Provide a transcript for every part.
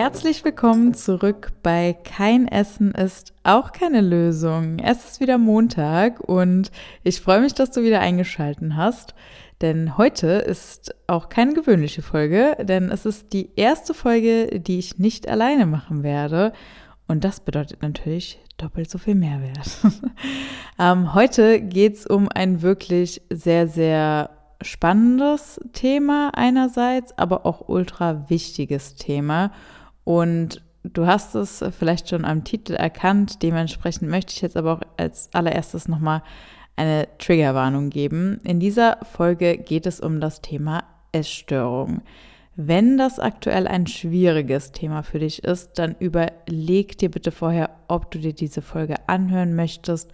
Herzlich willkommen zurück bei Kein Essen ist auch keine Lösung. Es ist wieder Montag und ich freue mich, dass du wieder eingeschalten hast. Denn heute ist auch keine gewöhnliche Folge, denn es ist die erste Folge, die ich nicht alleine machen werde. Und das bedeutet natürlich doppelt so viel Mehrwert. ähm, heute geht es um ein wirklich sehr, sehr spannendes Thema einerseits, aber auch ultra wichtiges Thema. Und du hast es vielleicht schon am Titel erkannt. Dementsprechend möchte ich jetzt aber auch als allererstes nochmal eine Triggerwarnung geben. In dieser Folge geht es um das Thema Essstörung. Wenn das aktuell ein schwieriges Thema für dich ist, dann überleg dir bitte vorher, ob du dir diese Folge anhören möchtest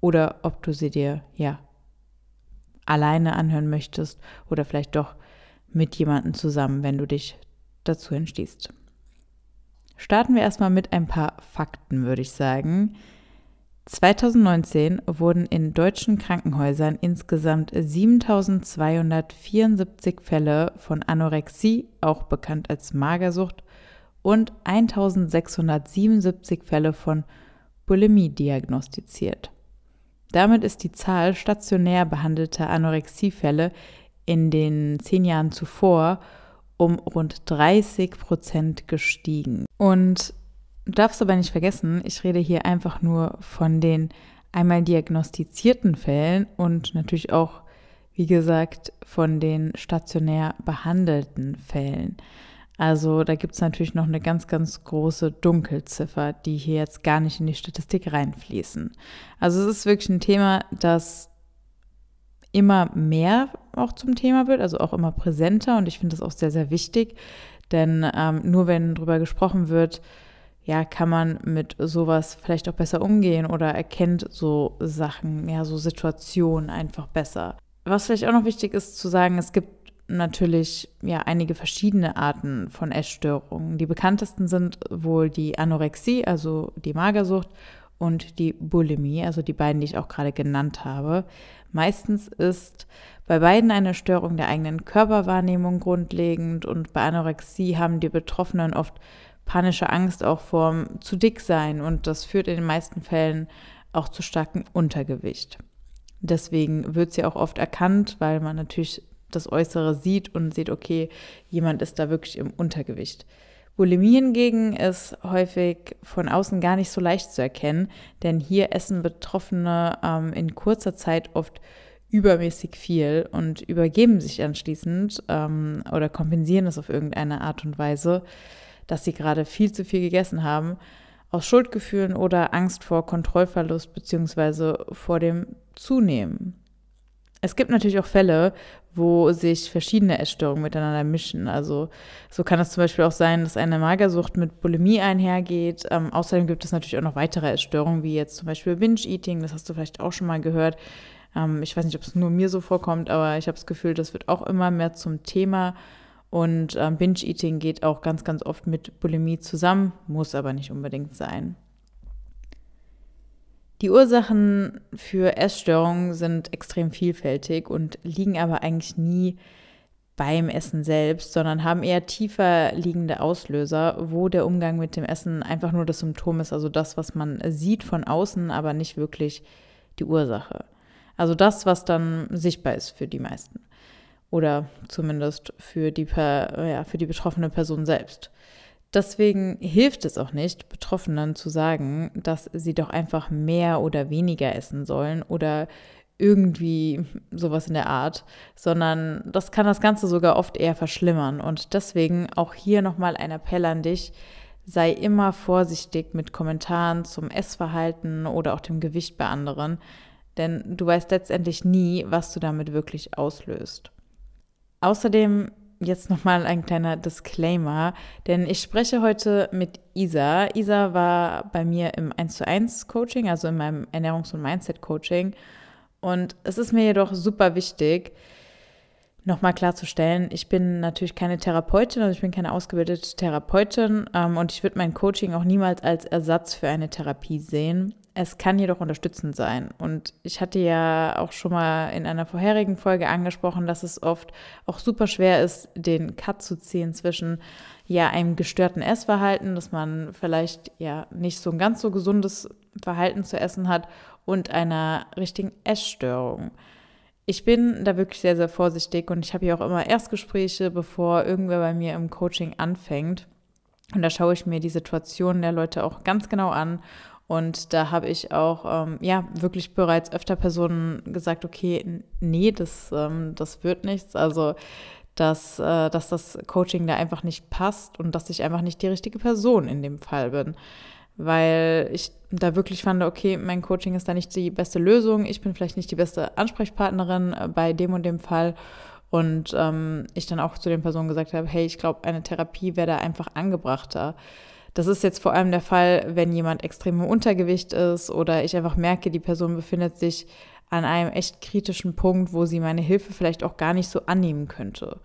oder ob du sie dir ja alleine anhören möchtest oder vielleicht doch mit jemandem zusammen, wenn du dich dazu entschließt. Starten wir erstmal mit ein paar Fakten, würde ich sagen. 2019 wurden in deutschen Krankenhäusern insgesamt 7274 Fälle von Anorexie, auch bekannt als Magersucht, und 1677 Fälle von Bulimie diagnostiziert. Damit ist die Zahl stationär behandelter Anorexiefälle in den zehn Jahren zuvor um rund 30 Prozent gestiegen. Und du darfst aber nicht vergessen, ich rede hier einfach nur von den einmal diagnostizierten Fällen und natürlich auch, wie gesagt, von den stationär behandelten Fällen. Also da gibt es natürlich noch eine ganz, ganz große Dunkelziffer, die hier jetzt gar nicht in die Statistik reinfließen. Also es ist wirklich ein Thema, das immer mehr auch zum Thema wird, also auch immer präsenter. Und ich finde das auch sehr, sehr wichtig, denn ähm, nur wenn darüber gesprochen wird, ja, kann man mit sowas vielleicht auch besser umgehen oder erkennt so Sachen, ja, so Situationen einfach besser. Was vielleicht auch noch wichtig ist zu sagen, es gibt natürlich ja einige verschiedene Arten von Essstörungen. Die bekanntesten sind wohl die Anorexie, also die Magersucht, und die Bulimie, also die beiden, die ich auch gerade genannt habe. Meistens ist bei beiden eine Störung der eigenen Körperwahrnehmung grundlegend und bei Anorexie haben die Betroffenen oft panische Angst auch vorm zu dick sein und das führt in den meisten Fällen auch zu starkem Untergewicht. Deswegen wird sie auch oft erkannt, weil man natürlich das Äußere sieht und sieht, okay, jemand ist da wirklich im Untergewicht. Bulimie hingegen ist häufig von außen gar nicht so leicht zu erkennen, denn hier essen Betroffene ähm, in kurzer Zeit oft übermäßig viel und übergeben sich anschließend ähm, oder kompensieren es auf irgendeine Art und Weise, dass sie gerade viel zu viel gegessen haben, aus Schuldgefühlen oder Angst vor Kontrollverlust bzw. vor dem Zunehmen. Es gibt natürlich auch Fälle, wo sich verschiedene Essstörungen miteinander mischen. Also so kann es zum Beispiel auch sein, dass eine Magersucht mit Bulimie einhergeht. Ähm, außerdem gibt es natürlich auch noch weitere Essstörungen, wie jetzt zum Beispiel Binge-Eating. Das hast du vielleicht auch schon mal gehört. Ähm, ich weiß nicht, ob es nur mir so vorkommt, aber ich habe das Gefühl, das wird auch immer mehr zum Thema. Und ähm, Binge-Eating geht auch ganz, ganz oft mit Bulimie zusammen, muss aber nicht unbedingt sein. Die Ursachen für Essstörungen sind extrem vielfältig und liegen aber eigentlich nie beim Essen selbst, sondern haben eher tiefer liegende Auslöser, wo der Umgang mit dem Essen einfach nur das Symptom ist, also das, was man sieht von außen, aber nicht wirklich die Ursache. Also das, was dann sichtbar ist für die meisten oder zumindest für die, ja, für die betroffene Person selbst. Deswegen hilft es auch nicht, Betroffenen zu sagen, dass sie doch einfach mehr oder weniger essen sollen oder irgendwie sowas in der Art, sondern das kann das Ganze sogar oft eher verschlimmern. Und deswegen auch hier nochmal ein Appell an dich, sei immer vorsichtig mit Kommentaren zum Essverhalten oder auch dem Gewicht bei anderen, denn du weißt letztendlich nie, was du damit wirklich auslöst. Außerdem jetzt nochmal ein kleiner Disclaimer, denn ich spreche heute mit Isa. Isa war bei mir im 1 zu 1 Coaching, also in meinem Ernährungs- und Mindset-Coaching. Und es ist mir jedoch super wichtig, nochmal klarzustellen, ich bin natürlich keine Therapeutin, also ich bin keine ausgebildete Therapeutin ähm, und ich würde mein Coaching auch niemals als Ersatz für eine Therapie sehen. Es kann jedoch unterstützend sein. Und ich hatte ja auch schon mal in einer vorherigen Folge angesprochen, dass es oft auch super schwer ist, den Cut zu ziehen zwischen ja einem gestörten Essverhalten, dass man vielleicht ja nicht so ein ganz so gesundes Verhalten zu essen hat und einer richtigen Essstörung. Ich bin da wirklich sehr, sehr vorsichtig und ich habe ja auch immer Erstgespräche, bevor irgendwer bei mir im Coaching anfängt. Und da schaue ich mir die Situation der Leute auch ganz genau an und da habe ich auch, ähm, ja, wirklich bereits öfter Personen gesagt, okay, nee, das, ähm, das wird nichts. Also, dass, äh, dass das Coaching da einfach nicht passt und dass ich einfach nicht die richtige Person in dem Fall bin. Weil ich da wirklich fand, okay, mein Coaching ist da nicht die beste Lösung. Ich bin vielleicht nicht die beste Ansprechpartnerin äh, bei dem und dem Fall. Und ähm, ich dann auch zu den Personen gesagt habe, hey, ich glaube, eine Therapie wäre da einfach angebrachter. Das ist jetzt vor allem der Fall, wenn jemand extrem im Untergewicht ist oder ich einfach merke, die Person befindet sich an einem echt kritischen Punkt, wo sie meine Hilfe vielleicht auch gar nicht so annehmen könnte.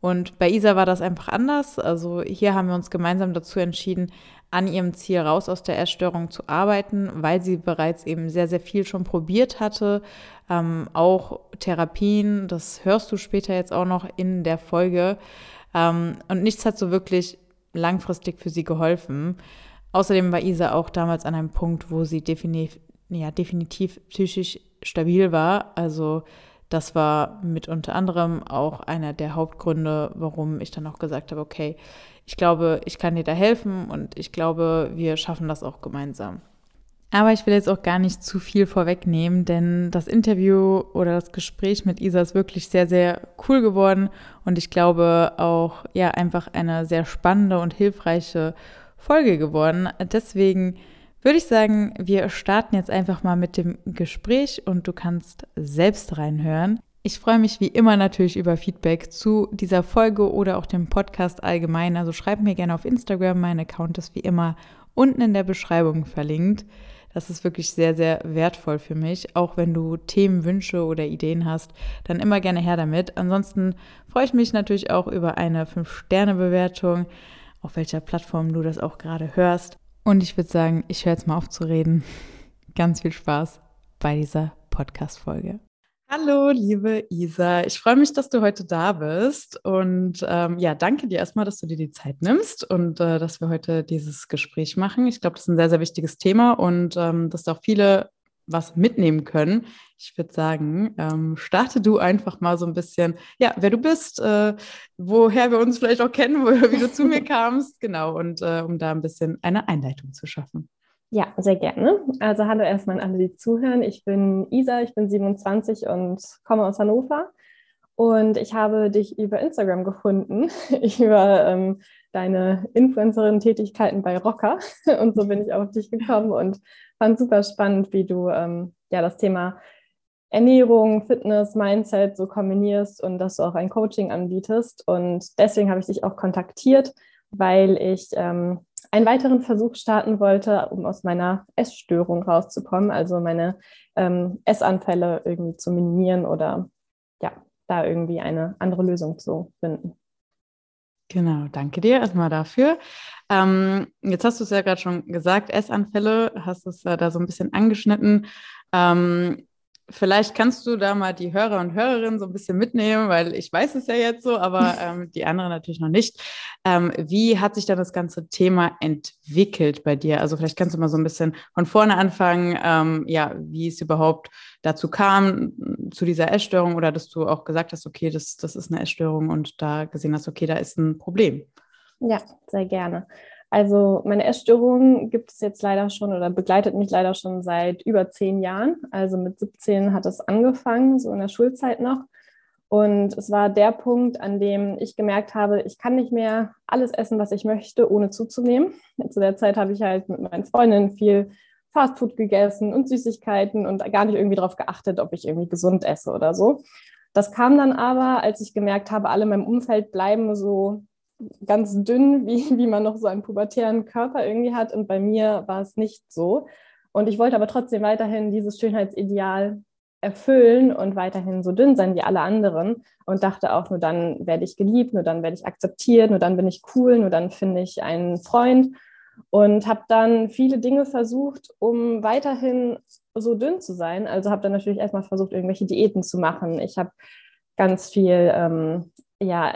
Und bei Isa war das einfach anders. Also hier haben wir uns gemeinsam dazu entschieden, an ihrem Ziel raus aus der Essstörung zu arbeiten, weil sie bereits eben sehr, sehr viel schon probiert hatte. Ähm, auch Therapien, das hörst du später jetzt auch noch in der Folge. Ähm, und nichts hat so wirklich langfristig für sie geholfen. Außerdem war Isa auch damals an einem Punkt, wo sie definitiv, ja, definitiv psychisch stabil war. Also das war mit unter anderem auch einer der Hauptgründe, warum ich dann auch gesagt habe, okay, ich glaube, ich kann dir da helfen und ich glaube, wir schaffen das auch gemeinsam. Aber ich will jetzt auch gar nicht zu viel vorwegnehmen, denn das Interview oder das Gespräch mit Isa ist wirklich sehr, sehr cool geworden und ich glaube auch, ja, einfach eine sehr spannende und hilfreiche Folge geworden. Deswegen würde ich sagen, wir starten jetzt einfach mal mit dem Gespräch und du kannst selbst reinhören. Ich freue mich wie immer natürlich über Feedback zu dieser Folge oder auch dem Podcast allgemein. Also schreib mir gerne auf Instagram. Mein Account ist wie immer unten in der Beschreibung verlinkt. Das ist wirklich sehr, sehr wertvoll für mich. Auch wenn du Themen, Wünsche oder Ideen hast, dann immer gerne her damit. Ansonsten freue ich mich natürlich auch über eine 5-Sterne-Bewertung, auf welcher Plattform du das auch gerade hörst. Und ich würde sagen, ich höre jetzt mal auf zu reden. Ganz viel Spaß bei dieser Podcast-Folge. Hallo, liebe Isa. Ich freue mich, dass du heute da bist. Und ähm, ja, danke dir erstmal, dass du dir die Zeit nimmst und äh, dass wir heute dieses Gespräch machen. Ich glaube, das ist ein sehr, sehr wichtiges Thema und ähm, dass auch viele was mitnehmen können. Ich würde sagen, ähm, starte du einfach mal so ein bisschen, ja, wer du bist, äh, woher wir uns vielleicht auch kennen, wo, wie du zu mir kamst, genau, und äh, um da ein bisschen eine Einleitung zu schaffen. Ja, sehr gerne. Also hallo erstmal an alle, die zuhören. Ich bin Isa, ich bin 27 und komme aus Hannover. Und ich habe dich über Instagram gefunden, über ähm, deine Influencerin-Tätigkeiten bei Rocker. Und so bin ich auf dich gekommen und fand super spannend, wie du ähm, ja das Thema Ernährung, Fitness, Mindset so kombinierst und dass du auch ein Coaching anbietest. Und deswegen habe ich dich auch kontaktiert, weil ich ähm, einen weiteren Versuch starten wollte, um aus meiner Essstörung rauszukommen, also meine ähm, Essanfälle irgendwie zu minimieren oder ja, da irgendwie eine andere Lösung zu finden. Genau, danke dir erstmal dafür. Ähm, jetzt hast du es ja gerade schon gesagt, Essanfälle, hast es äh, da so ein bisschen angeschnitten. Ähm, Vielleicht kannst du da mal die Hörer und Hörerinnen so ein bisschen mitnehmen, weil ich weiß es ja jetzt so, aber ähm, die anderen natürlich noch nicht. Ähm, wie hat sich dann das ganze Thema entwickelt bei dir? Also vielleicht kannst du mal so ein bisschen von vorne anfangen, ähm, ja, wie es überhaupt dazu kam, zu dieser Essstörung oder dass du auch gesagt hast, okay, das, das ist eine Essstörung und da gesehen hast, okay, da ist ein Problem. Ja, sehr gerne. Also meine Essstörung gibt es jetzt leider schon oder begleitet mich leider schon seit über zehn Jahren. Also mit 17 hat es angefangen, so in der Schulzeit noch. Und es war der Punkt, an dem ich gemerkt habe, ich kann nicht mehr alles essen, was ich möchte, ohne zuzunehmen. Zu der Zeit habe ich halt mit meinen Freundinnen viel Fastfood gegessen und Süßigkeiten und gar nicht irgendwie darauf geachtet, ob ich irgendwie gesund esse oder so. Das kam dann aber, als ich gemerkt habe, alle in meinem Umfeld bleiben so ganz dünn, wie, wie man noch so einen pubertären Körper irgendwie hat. Und bei mir war es nicht so. Und ich wollte aber trotzdem weiterhin dieses Schönheitsideal erfüllen und weiterhin so dünn sein wie alle anderen und dachte auch, nur dann werde ich geliebt, nur dann werde ich akzeptiert, nur dann bin ich cool, nur dann finde ich einen Freund. und habe dann viele Dinge versucht, um weiterhin so dünn zu sein. Also habe dann natürlich erstmal versucht, irgendwelche Diäten zu machen. Ich habe ganz viel ähm, ja,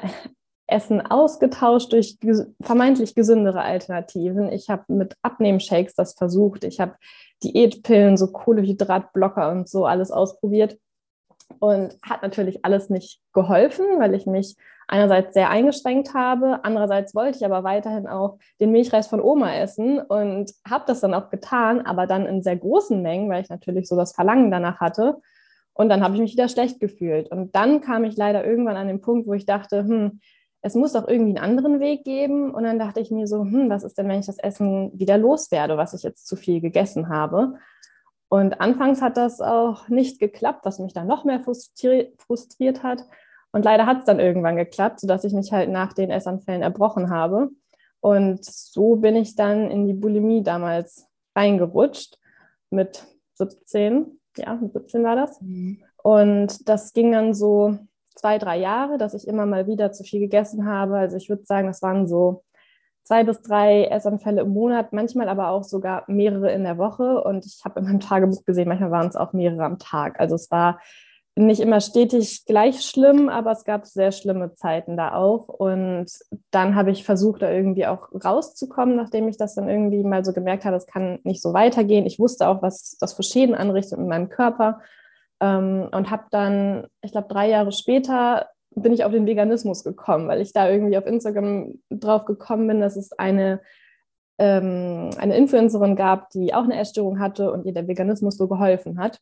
Essen ausgetauscht durch vermeintlich gesündere Alternativen. Ich habe mit Abnehmshakes das versucht. Ich habe Diätpillen, so Kohlehydratblocker und so alles ausprobiert. Und hat natürlich alles nicht geholfen, weil ich mich einerseits sehr eingeschränkt habe, andererseits wollte ich aber weiterhin auch den Milchreis von Oma essen und habe das dann auch getan, aber dann in sehr großen Mengen, weil ich natürlich so das Verlangen danach hatte. Und dann habe ich mich wieder schlecht gefühlt. Und dann kam ich leider irgendwann an den Punkt, wo ich dachte, hm, es muss doch irgendwie einen anderen Weg geben. Und dann dachte ich mir so, hm, was ist denn, wenn ich das Essen wieder loswerde, was ich jetzt zu viel gegessen habe? Und anfangs hat das auch nicht geklappt, was mich dann noch mehr frustriert, frustriert hat. Und leider hat es dann irgendwann geklappt, sodass ich mich halt nach den Essanfällen erbrochen habe. Und so bin ich dann in die Bulimie damals reingerutscht mit 17. Ja, mit 17 war das. Mhm. Und das ging dann so zwei, drei Jahre, dass ich immer mal wieder zu viel gegessen habe. Also ich würde sagen, das waren so zwei bis drei Essanfälle im Monat, manchmal aber auch sogar mehrere in der Woche. Und ich habe in meinem Tagebuch gesehen, manchmal waren es auch mehrere am Tag. Also es war nicht immer stetig gleich schlimm, aber es gab sehr schlimme Zeiten da auch. Und dann habe ich versucht, da irgendwie auch rauszukommen, nachdem ich das dann irgendwie mal so gemerkt habe, es kann nicht so weitergehen. Ich wusste auch, was das für Schäden anrichtet in meinem Körper. Ähm, und habe dann, ich glaube, drei Jahre später bin ich auf den Veganismus gekommen, weil ich da irgendwie auf Instagram drauf gekommen bin, dass es eine ähm, eine Influencerin gab, die auch eine Essstörung hatte und ihr der Veganismus so geholfen hat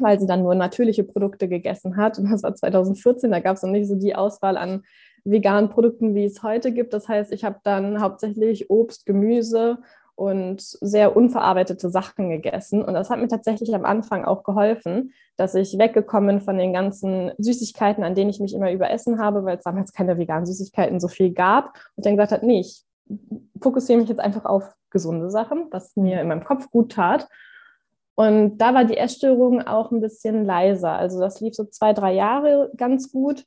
weil sie dann nur natürliche Produkte gegessen hat. Und das war 2014, da gab es noch nicht so die Auswahl an veganen Produkten, wie es heute gibt. Das heißt, ich habe dann hauptsächlich Obst, Gemüse und sehr unverarbeitete Sachen gegessen. Und das hat mir tatsächlich am Anfang auch geholfen, dass ich weggekommen bin von den ganzen Süßigkeiten, an denen ich mich immer überessen habe, weil es damals keine veganen Süßigkeiten so viel gab. Und dann gesagt hat, nee, ich fokussiere mich jetzt einfach auf gesunde Sachen, was mir in meinem Kopf gut tat. Und da war die Essstörung auch ein bisschen leiser. Also das lief so zwei, drei Jahre ganz gut.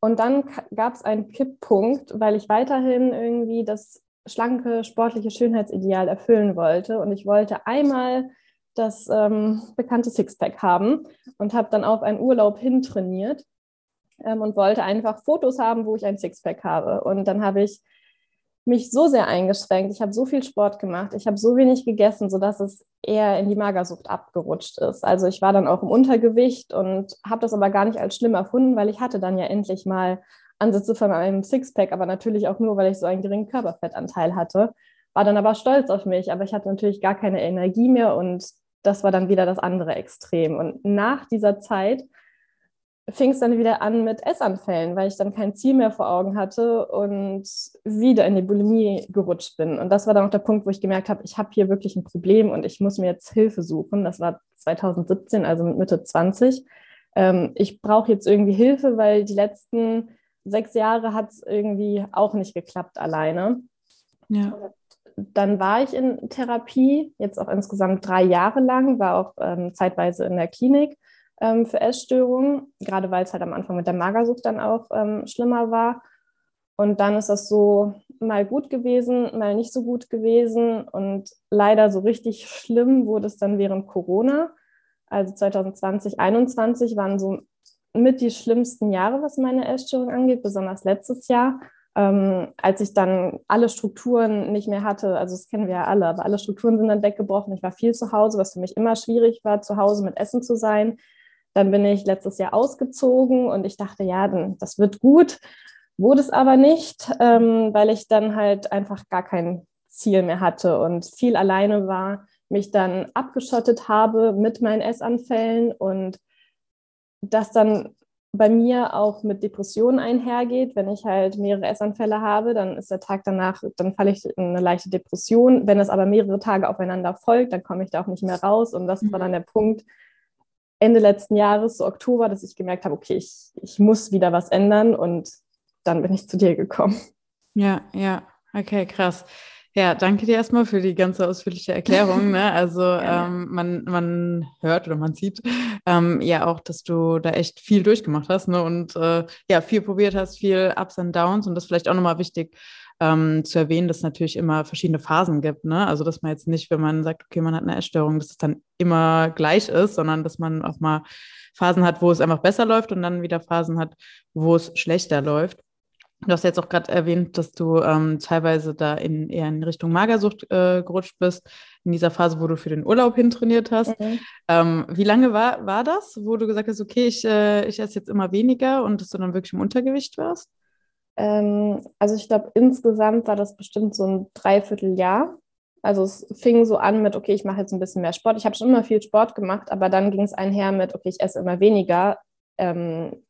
Und dann gab es einen Kipppunkt, weil ich weiterhin irgendwie das schlanke, sportliche Schönheitsideal erfüllen wollte. Und ich wollte einmal das ähm, bekannte Sixpack haben und habe dann auf einen Urlaub hintrainiert ähm, und wollte einfach Fotos haben, wo ich ein Sixpack habe. Und dann habe ich mich so sehr eingeschränkt. Ich habe so viel Sport gemacht, ich habe so wenig gegessen, sodass es eher in die Magersucht abgerutscht ist. Also ich war dann auch im Untergewicht und habe das aber gar nicht als schlimm erfunden, weil ich hatte dann ja endlich mal Ansätze von einem Sixpack, aber natürlich auch nur, weil ich so einen geringen Körperfettanteil hatte. War dann aber stolz auf mich, aber ich hatte natürlich gar keine Energie mehr und das war dann wieder das andere Extrem. Und nach dieser Zeit fing es dann wieder an mit Essanfällen, weil ich dann kein Ziel mehr vor Augen hatte und wieder in die Bulimie gerutscht bin. Und das war dann auch der Punkt, wo ich gemerkt habe, ich habe hier wirklich ein Problem und ich muss mir jetzt Hilfe suchen. Das war 2017, also mit Mitte 20. Ähm, ich brauche jetzt irgendwie Hilfe, weil die letzten sechs Jahre hat es irgendwie auch nicht geklappt alleine. Ja. Dann war ich in Therapie, jetzt auch insgesamt drei Jahre lang, war auch ähm, zeitweise in der Klinik ähm, für Essstörungen, gerade weil es halt am Anfang mit der Magersucht dann auch ähm, schlimmer war. Und dann ist das so mal gut gewesen, mal nicht so gut gewesen. Und leider so richtig schlimm wurde es dann während Corona. Also 2020, 2021 waren so mit die schlimmsten Jahre, was meine Essstörung angeht, besonders letztes Jahr, ähm, als ich dann alle Strukturen nicht mehr hatte. Also das kennen wir ja alle, aber alle Strukturen sind dann weggebrochen. Ich war viel zu Hause, was für mich immer schwierig war, zu Hause mit Essen zu sein. Dann bin ich letztes Jahr ausgezogen und ich dachte, ja, das wird gut. Wurde es aber nicht, ähm, weil ich dann halt einfach gar kein Ziel mehr hatte und viel alleine war, mich dann abgeschottet habe mit meinen Essanfällen und das dann bei mir auch mit Depressionen einhergeht. Wenn ich halt mehrere Essanfälle habe, dann ist der Tag danach, dann falle ich in eine leichte Depression. Wenn es aber mehrere Tage aufeinander folgt, dann komme ich da auch nicht mehr raus. Und das war dann der Punkt, Ende letzten Jahres, so Oktober, dass ich gemerkt habe, okay, ich, ich muss wieder was ändern und dann bin ich zu dir gekommen. Ja, ja, okay, krass. Ja, danke dir erstmal für die ganze ausführliche Erklärung. Ne? Also ähm, man, man hört oder man sieht ähm, ja auch, dass du da echt viel durchgemacht hast ne? und äh, ja, viel probiert hast, viel Ups und Downs und das vielleicht auch nochmal wichtig ähm, zu erwähnen, dass es natürlich immer verschiedene Phasen gibt. Ne? Also, dass man jetzt nicht, wenn man sagt, okay, man hat eine Essstörung, dass es dann immer gleich ist, sondern dass man auch mal Phasen hat, wo es einfach besser läuft und dann wieder Phasen hat, wo es schlechter läuft. Du hast jetzt auch gerade erwähnt, dass du ähm, teilweise da in, eher in Richtung Magersucht äh, gerutscht bist, in dieser Phase, wo du für den Urlaub hintrainiert hast. Mhm. Ähm, wie lange war, war das, wo du gesagt hast, okay, ich, äh, ich esse jetzt immer weniger und dass du dann wirklich im Untergewicht warst? Ähm, also ich glaube, insgesamt war das bestimmt so ein Dreivierteljahr. Also es fing so an mit, okay, ich mache jetzt ein bisschen mehr Sport. Ich habe schon immer viel Sport gemacht, aber dann ging es einher mit, okay, ich esse immer weniger. Ähm,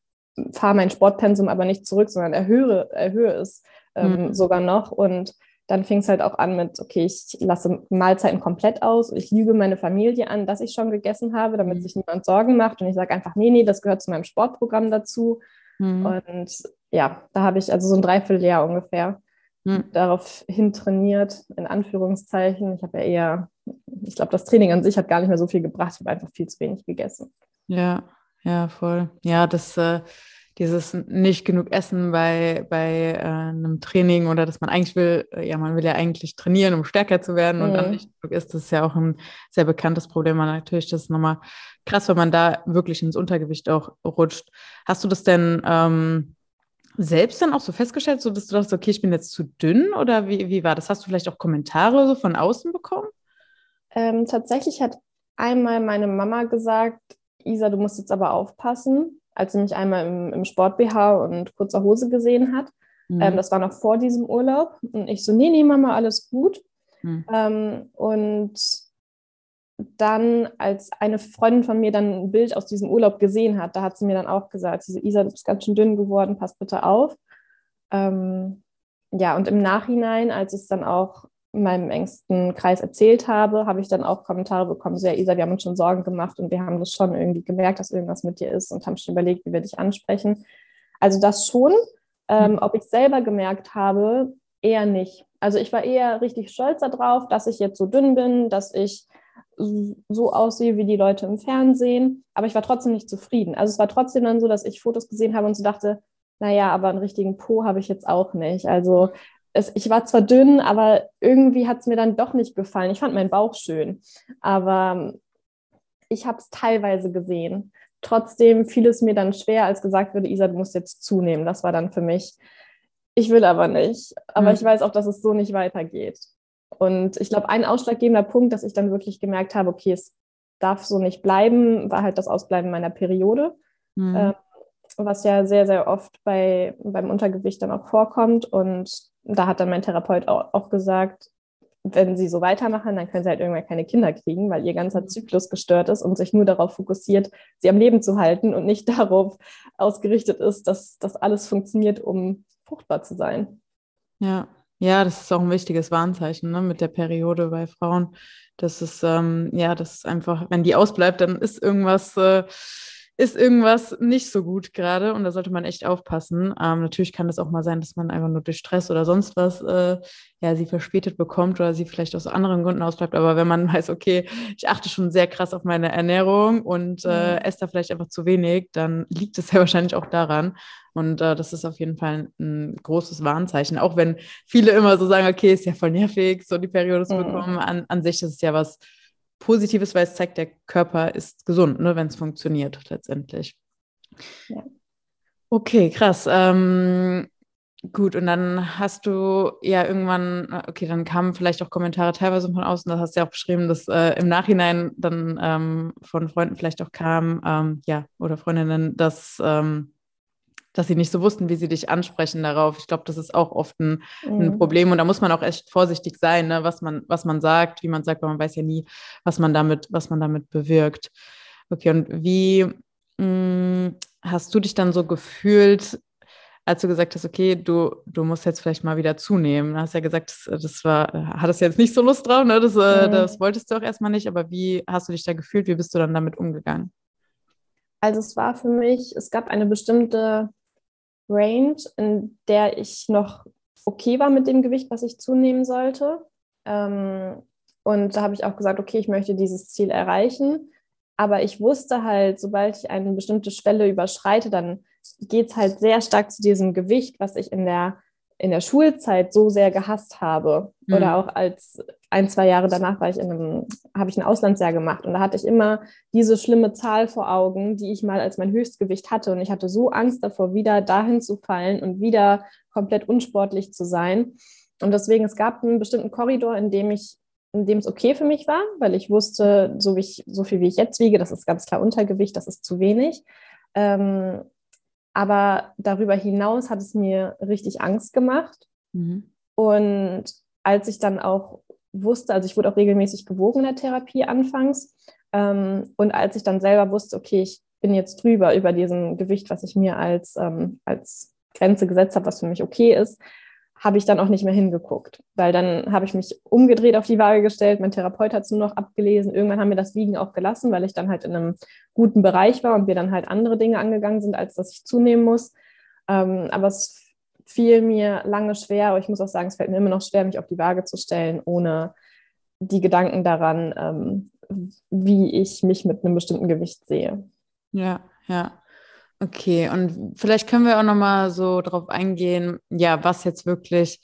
fahre mein Sportpensum aber nicht zurück, sondern erhöhe, erhöhe es ähm, mhm. sogar noch. Und dann fing es halt auch an mit, okay, ich lasse Mahlzeiten komplett aus. Ich lüge meine Familie an, dass ich schon gegessen habe, damit mhm. sich niemand Sorgen macht. Und ich sage einfach, nee, nee, das gehört zu meinem Sportprogramm dazu. Mhm. Und ja, da habe ich also so ein Dreivierteljahr ungefähr mhm. darauf hin trainiert, in Anführungszeichen. Ich habe ja eher, ich glaube, das Training an sich hat gar nicht mehr so viel gebracht. Ich habe einfach viel zu wenig gegessen. Ja, ja, voll. Ja, das, äh, dieses nicht genug Essen bei, bei äh, einem Training oder dass man eigentlich will, äh, ja, man will ja eigentlich trainieren, um stärker zu werden mhm. und dann mhm. nicht genug isst, das ist ja auch ein sehr bekanntes Problem. Und natürlich, das ist nochmal krass, wenn man da wirklich ins Untergewicht auch rutscht. Hast du das denn ähm, selbst dann auch so festgestellt, so dass du dachtest, okay, ich bin jetzt zu dünn oder wie, wie war das? Hast du vielleicht auch Kommentare so von außen bekommen? Ähm, tatsächlich hat einmal meine Mama gesagt, Isa, du musst jetzt aber aufpassen, als sie mich einmal im, im Sport-BH und kurzer Hose gesehen hat. Mhm. Ähm, das war noch vor diesem Urlaub. Und ich so, nee, nee, Mama, alles gut. Mhm. Ähm, und dann, als eine Freundin von mir dann ein Bild aus diesem Urlaub gesehen hat, da hat sie mir dann auch gesagt, so, Isa, du bist ganz schön dünn geworden, pass bitte auf. Ähm, ja, und im Nachhinein, als es dann auch meinem engsten Kreis erzählt habe, habe ich dann auch Kommentare bekommen, so ja, Isa, wir haben uns schon Sorgen gemacht und wir haben das schon irgendwie gemerkt, dass irgendwas mit dir ist und haben schon überlegt, wie wir dich ansprechen. Also das schon. Ähm. Ob ich selber gemerkt habe, eher nicht. Also ich war eher richtig stolz darauf, dass ich jetzt so dünn bin, dass ich so aussehe wie die Leute im Fernsehen, aber ich war trotzdem nicht zufrieden. Also es war trotzdem dann so, dass ich Fotos gesehen habe und so dachte, naja, aber einen richtigen Po habe ich jetzt auch nicht. Also es, ich war zwar dünn, aber irgendwie hat es mir dann doch nicht gefallen. Ich fand meinen Bauch schön, aber ich habe es teilweise gesehen. Trotzdem fiel es mir dann schwer, als gesagt wurde, Isa, du musst jetzt zunehmen. Das war dann für mich, ich will aber nicht. Aber mhm. ich weiß auch, dass es so nicht weitergeht. Und ich glaube, ein ausschlaggebender Punkt, dass ich dann wirklich gemerkt habe, okay, es darf so nicht bleiben, war halt das Ausbleiben meiner Periode. Mhm. Äh, was ja sehr, sehr oft bei, beim Untergewicht dann auch vorkommt. Und da hat dann mein Therapeut auch, auch gesagt, wenn sie so weitermachen, dann können sie halt irgendwann keine Kinder kriegen, weil ihr ganzer mhm. Zyklus gestört ist und sich nur darauf fokussiert, sie am Leben zu halten und nicht darauf ausgerichtet ist, dass das alles funktioniert, um fruchtbar zu sein. Ja, ja, das ist auch ein wichtiges Warnzeichen ne, mit der Periode bei Frauen. Das ist, ähm, ja, das ist einfach, wenn die ausbleibt, dann ist irgendwas. Äh, ist irgendwas nicht so gut gerade und da sollte man echt aufpassen. Ähm, natürlich kann es auch mal sein, dass man einfach nur durch Stress oder sonst was äh, ja, sie verspätet bekommt oder sie vielleicht aus anderen Gründen ausbleibt. Aber wenn man weiß, okay, ich achte schon sehr krass auf meine Ernährung und äh, mhm. esse da vielleicht einfach zu wenig, dann liegt es ja wahrscheinlich auch daran. Und äh, das ist auf jeden Fall ein, ein, großes Warnzeichen. Auch wenn viele immer so sagen, okay, ist ja voll nervig, so die Periode zu mhm. bekommen. An, an sich ist es ja was Positives, weil es zeigt, der Körper ist gesund, ne, wenn es funktioniert letztendlich. Ja. Okay, krass. Ähm, gut, und dann hast du ja irgendwann, okay, dann kamen vielleicht auch Kommentare teilweise von außen, das hast du ja auch beschrieben, dass äh, im Nachhinein dann ähm, von Freunden vielleicht auch kam, ähm, ja, oder Freundinnen, dass ähm, dass sie nicht so wussten, wie sie dich ansprechen darauf. Ich glaube, das ist auch oft ein, mhm. ein, Problem und da muss man auch echt vorsichtig sein, ne, was man, was man sagt, wie man sagt, weil man weiß ja nie, was man damit, was man damit bewirkt. Okay, und wie mh, mm, hast du dich dann so gefühlt, als du gesagt hast, okay, du, du musst jetzt vielleicht mal wieder zunehmen. Du hast ja gesagt, das, das war, hattest jetzt nicht so Lust drauf, ne? Das, äh, mhm. das wolltest du auch erstmal nicht, aber wie hast du dich da gefühlt? Wie bist du dann damit umgegangen? Also es war für mich, es gab eine bestimmte Range, in der ich noch okay war mit dem Gewicht, was ich zunehmen sollte. Ähm, und da habe ich auch gesagt, okay, ich möchte dieses Ziel erreichen. Aber ich wusste halt, sobald ich eine bestimmte Schwelle überschreite, dann geht es halt sehr stark zu diesem Gewicht, was ich in der, in der Schulzeit so sehr gehasst habe mhm. oder auch als ein, zwei Jahre danach war ich in einem, habe ich ein Auslandsjahr gemacht und da hatte ich immer diese schlimme Zahl vor Augen, die ich mal als mein Höchstgewicht hatte und ich hatte so Angst davor, wieder dahin zu fallen und wieder komplett unsportlich zu sein. Und deswegen, es gab einen bestimmten Korridor, in dem ich in dem es okay für mich war, weil ich wusste, so, wie ich, so viel wie ich jetzt wiege, das ist ganz klar Untergewicht, das ist zu wenig. Ähm, aber darüber hinaus hat es mir richtig Angst gemacht. Mhm. Und als ich dann auch wusste, also ich wurde auch regelmäßig gewogen in der Therapie anfangs. Ähm, und als ich dann selber wusste, okay, ich bin jetzt drüber über diesem Gewicht, was ich mir als, ähm, als Grenze gesetzt habe, was für mich okay ist, habe ich dann auch nicht mehr hingeguckt, weil dann habe ich mich umgedreht auf die Waage gestellt, mein Therapeut hat es nur noch abgelesen. Irgendwann haben wir das Wiegen auch gelassen, weil ich dann halt in einem guten Bereich war und wir dann halt andere Dinge angegangen sind, als dass ich zunehmen muss. Ähm, aber es fiel mir lange schwer, aber ich muss auch sagen, es fällt mir immer noch schwer, mich auf die Waage zu stellen, ohne die Gedanken daran, ähm, wie ich mich mit einem bestimmten Gewicht sehe. Ja, ja. Okay, und vielleicht können wir auch noch mal so drauf eingehen, ja, was jetzt wirklich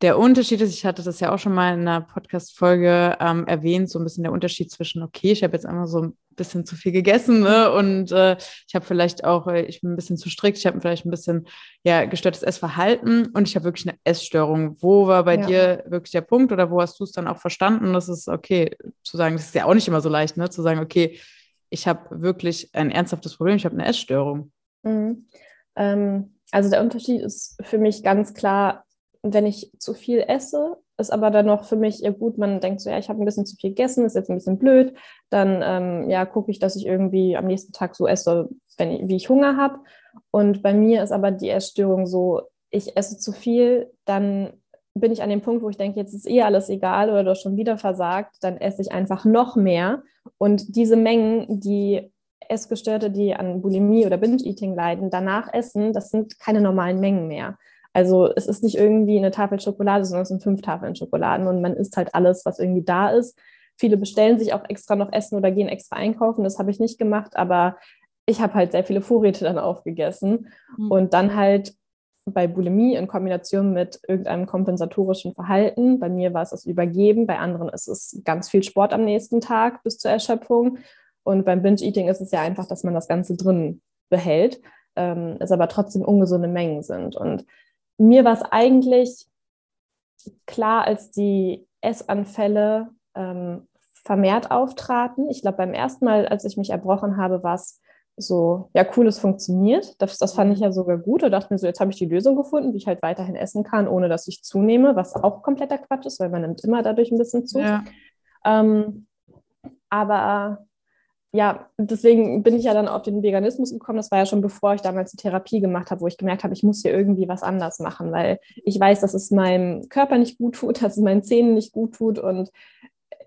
der Unterschied ist. Ich hatte das ja auch schon mal in einer Podcast-Folge ähm, erwähnt, so ein bisschen der Unterschied zwischen, okay, ich habe jetzt einmal so ein bisschen zu viel gegessen ne? und äh, ich habe vielleicht auch, äh, ich bin ein bisschen zu strikt, ich habe vielleicht ein bisschen ja, gestörtes Essverhalten und ich habe wirklich eine Essstörung. Wo war bei ja. dir wirklich der Punkt oder wo hast du es dann auch verstanden? Das ist okay zu sagen, das ist ja auch nicht immer so leicht, ne? zu sagen, okay, ich habe wirklich ein ernsthaftes Problem, ich habe eine Essstörung. Mhm. Ähm, also der Unterschied ist für mich ganz klar, wenn ich zu viel esse, ist aber dann noch für mich, ja gut, man denkt so, ja, ich habe ein bisschen zu viel gegessen, ist jetzt ein bisschen blöd, dann ähm, ja, gucke ich, dass ich irgendwie am nächsten Tag so esse, wenn ich, wie ich Hunger habe. Und bei mir ist aber die Essstörung so, ich esse zu viel, dann bin ich an dem Punkt, wo ich denke, jetzt ist eh alles egal oder du hast schon wieder versagt, dann esse ich einfach noch mehr. Und diese Mengen, die Essgestörte, die an Bulimie oder Binge-Eating leiden, danach essen, das sind keine normalen Mengen mehr. Also es ist nicht irgendwie eine Tafel Schokolade, sondern es sind fünf Tafeln Schokoladen und man isst halt alles, was irgendwie da ist. Viele bestellen sich auch extra noch Essen oder gehen extra einkaufen. Das habe ich nicht gemacht, aber ich habe halt sehr viele Vorräte dann aufgegessen mhm. und dann halt bei Bulimie in Kombination mit irgendeinem kompensatorischen Verhalten. Bei mir war es das Übergeben, bei anderen ist es ganz viel Sport am nächsten Tag bis zur Erschöpfung. Und beim Binge-Eating ist es ja einfach, dass man das Ganze drin behält, ähm, es aber trotzdem ungesunde Mengen sind. Und mir war es eigentlich klar, als die Essanfälle ähm, vermehrt auftraten. Ich glaube, beim ersten Mal, als ich mich erbrochen habe, war es so, ja, cool, es funktioniert. Das, das fand ich ja sogar gut und dachte mir so, jetzt habe ich die Lösung gefunden, wie ich halt weiterhin essen kann, ohne dass ich zunehme, was auch kompletter Quatsch ist, weil man nimmt immer dadurch ein bisschen zu. Ja. Ähm, aber ja, deswegen bin ich ja dann auf den Veganismus gekommen. Das war ja schon bevor ich damals die Therapie gemacht habe, wo ich gemerkt habe, ich muss hier irgendwie was anders machen, weil ich weiß, dass es meinem Körper nicht gut tut, dass es meinen Zähnen nicht gut tut und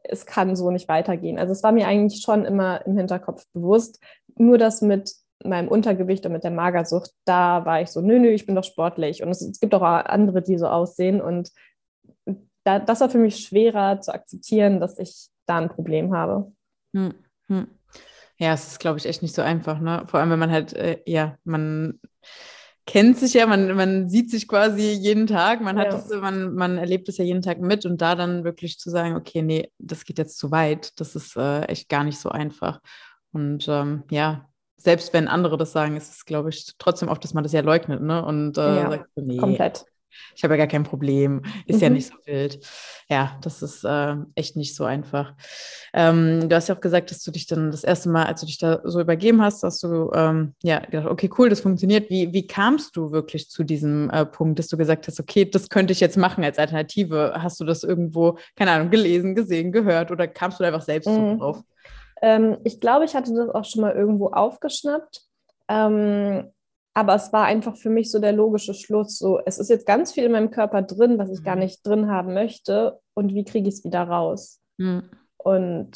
es kann so nicht weitergehen. Also es war mir eigentlich schon immer im Hinterkopf bewusst. Nur das mit meinem Untergewicht und mit der Magersucht, da war ich so, nö, nö, ich bin doch sportlich. Und es, es gibt auch andere, die so aussehen. Und da, das war für mich schwerer zu akzeptieren, dass ich da ein Problem habe. Hm, hm. Ja, es ist, glaube ich, echt nicht so einfach, ne? Vor allem, wenn man halt, äh, ja, man kennt sich ja, man, man sieht sich quasi jeden Tag, man hat ja. das, man, man erlebt es ja jeden Tag mit und da dann wirklich zu sagen, okay, nee, das geht jetzt zu weit, das ist äh, echt gar nicht so einfach. Und ähm, ja, selbst wenn andere das sagen, ist es, glaube ich, trotzdem oft, dass man das ja leugnet, ne? Und äh, ja, sagt, nee, komplett ich habe ja gar kein Problem, ist mhm. ja nicht so wild. Ja, das ist äh, echt nicht so einfach. Ähm, du hast ja auch gesagt, dass du dich dann das erste Mal, als du dich da so übergeben hast, hast du ähm, ja gedacht, okay, cool, das funktioniert. Wie, wie kamst du wirklich zu diesem äh, Punkt, dass du gesagt hast, okay, das könnte ich jetzt machen als Alternative? Hast du das irgendwo, keine Ahnung, gelesen, gesehen, gehört oder kamst du da einfach selbst mhm. so drauf? Ähm, ich glaube, ich hatte das auch schon mal irgendwo aufgeschnappt. Ähm, aber es war einfach für mich so der logische Schluss. So, es ist jetzt ganz viel in meinem Körper drin, was ich mhm. gar nicht drin haben möchte. Und wie kriege ich es wieder raus? Mhm. Und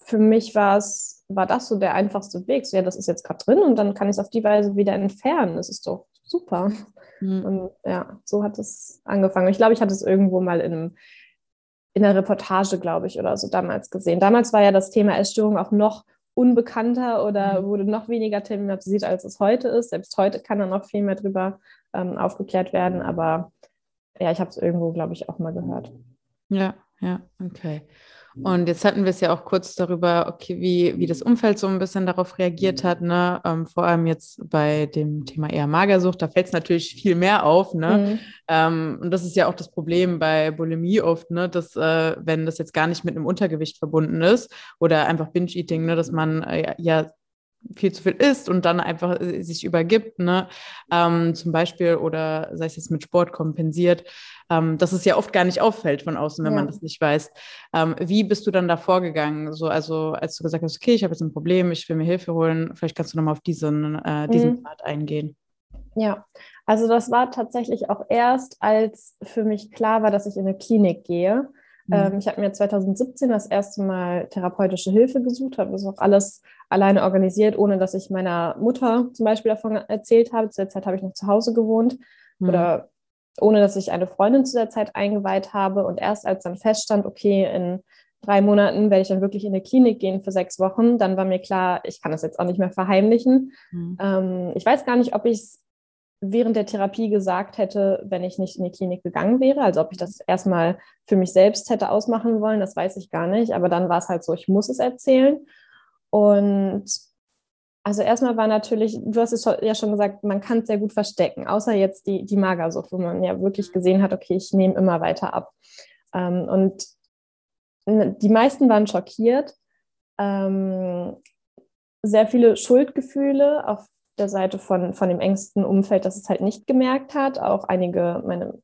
für mich war es, war das so der einfachste Weg. So, ja, das ist jetzt gerade drin und dann kann ich es auf die Weise wieder entfernen. Das ist doch super. Mhm. Und ja, so hat es angefangen. Ich glaube, ich hatte es irgendwo mal in, in der Reportage, glaube ich, oder so damals gesehen. Damals war ja das Thema Essstörung auch noch unbekannter oder mhm. wurde noch weniger thematisiert, als es heute ist. Selbst heute kann da noch viel mehr drüber ähm, aufgeklärt werden, aber ja, ich habe es irgendwo, glaube ich, auch mal gehört. Ja, ja, okay. Und jetzt hatten wir es ja auch kurz darüber, okay, wie, wie das Umfeld so ein bisschen darauf reagiert hat, ne? Ähm, vor allem jetzt bei dem Thema eher Magersucht, da fällt es natürlich viel mehr auf, ne? Mhm. Ähm, und das ist ja auch das Problem bei Bulimie oft, ne? Dass, äh, wenn das jetzt gar nicht mit einem Untergewicht verbunden ist oder einfach Binge-Eating, ne, dass man äh, ja viel zu viel isst und dann einfach äh, sich übergibt, ne? Ähm, zum Beispiel, oder sei es jetzt mit Sport kompensiert, ähm, dass es ja oft gar nicht auffällt von außen, wenn ja. man das nicht weiß. Ähm, wie bist du dann da vorgegangen? So, also als du gesagt hast, okay, ich habe jetzt ein Problem, ich will mir Hilfe holen, vielleicht kannst du nochmal auf diesen, äh, diesen mhm. Part eingehen. Ja, also das war tatsächlich auch erst, als für mich klar war, dass ich in eine Klinik gehe. Mhm. Ähm, ich habe mir 2017 das erste Mal therapeutische Hilfe gesucht, habe das auch alles alleine organisiert, ohne dass ich meiner Mutter zum Beispiel davon erzählt habe. Zu der Zeit habe ich noch zu Hause gewohnt mhm. oder ohne dass ich eine Freundin zu der Zeit eingeweiht habe. Und erst als dann feststand, okay, in drei Monaten werde ich dann wirklich in die Klinik gehen für sechs Wochen, dann war mir klar, ich kann das jetzt auch nicht mehr verheimlichen. Mhm. Ähm, ich weiß gar nicht, ob ich es während der Therapie gesagt hätte, wenn ich nicht in die Klinik gegangen wäre. Also ob ich das erstmal für mich selbst hätte ausmachen wollen, das weiß ich gar nicht. Aber dann war es halt so, ich muss es erzählen. Und also erstmal war natürlich, du hast es ja schon gesagt, man kann es sehr gut verstecken, außer jetzt die, die Magersucht, wo man ja wirklich gesehen hat, okay, ich nehme immer weiter ab. Ähm, und die meisten waren schockiert. Ähm, sehr viele Schuldgefühle auf der Seite von, von dem engsten Umfeld, das es halt nicht gemerkt hat. Auch einige, meine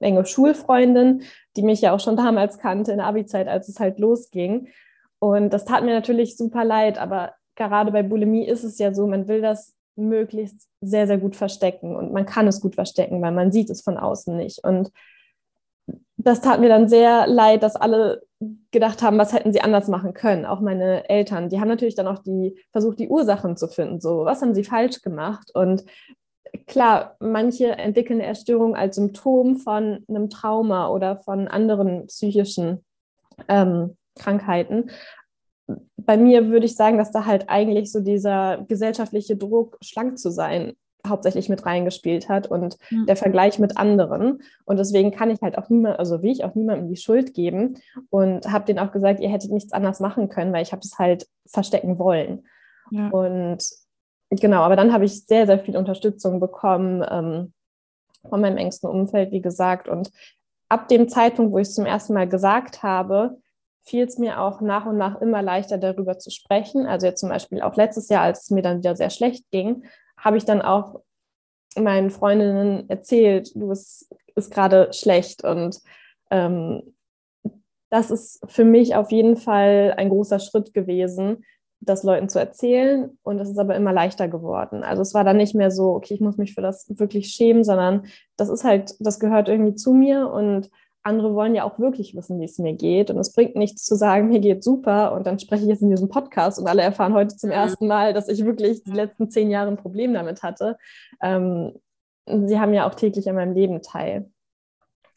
enge Schulfreundin, die mich ja auch schon damals kannte in der Abi-Zeit, als es halt losging. Und das tat mir natürlich super leid, aber gerade bei Bulimie ist es ja so, man will das möglichst sehr, sehr gut verstecken und man kann es gut verstecken, weil man sieht es von außen nicht. Und das tat mir dann sehr leid, dass alle gedacht haben, was hätten sie anders machen können. Auch meine Eltern, die haben natürlich dann auch die versucht, die Ursachen zu finden. So, was haben sie falsch gemacht? Und klar, manche entwickeln eine Erstörung als Symptom von einem Trauma oder von anderen psychischen ähm, Krankheiten. Bei mir würde ich sagen, dass da halt eigentlich so dieser gesellschaftliche Druck, schlank zu sein, hauptsächlich mit reingespielt hat und mhm. der Vergleich mit anderen. Und deswegen kann ich halt auch niemand, also wie ich auch niemandem die Schuld geben und habe denen auch gesagt, ihr hättet nichts anders machen können, weil ich habe es halt verstecken wollen. Ja. Und genau, aber dann habe ich sehr, sehr viel Unterstützung bekommen ähm, von meinem engsten Umfeld, wie gesagt. Und ab dem Zeitpunkt, wo ich es zum ersten Mal gesagt habe, fiel es mir auch nach und nach immer leichter, darüber zu sprechen. Also jetzt zum Beispiel auch letztes Jahr, als es mir dann wieder sehr schlecht ging, habe ich dann auch meinen Freundinnen erzählt, du es ist gerade schlecht. Und ähm, das ist für mich auf jeden Fall ein großer Schritt gewesen, das Leuten zu erzählen. Und es ist aber immer leichter geworden. Also es war dann nicht mehr so, okay, ich muss mich für das wirklich schämen, sondern das ist halt, das gehört irgendwie zu mir und andere wollen ja auch wirklich wissen, wie es mir geht. Und es bringt nichts zu sagen, mir geht super und dann spreche ich jetzt in diesem Podcast und alle erfahren heute zum ersten Mal, dass ich wirklich die letzten zehn Jahre ein Problem damit hatte. Ähm, sie haben ja auch täglich an meinem Leben teil.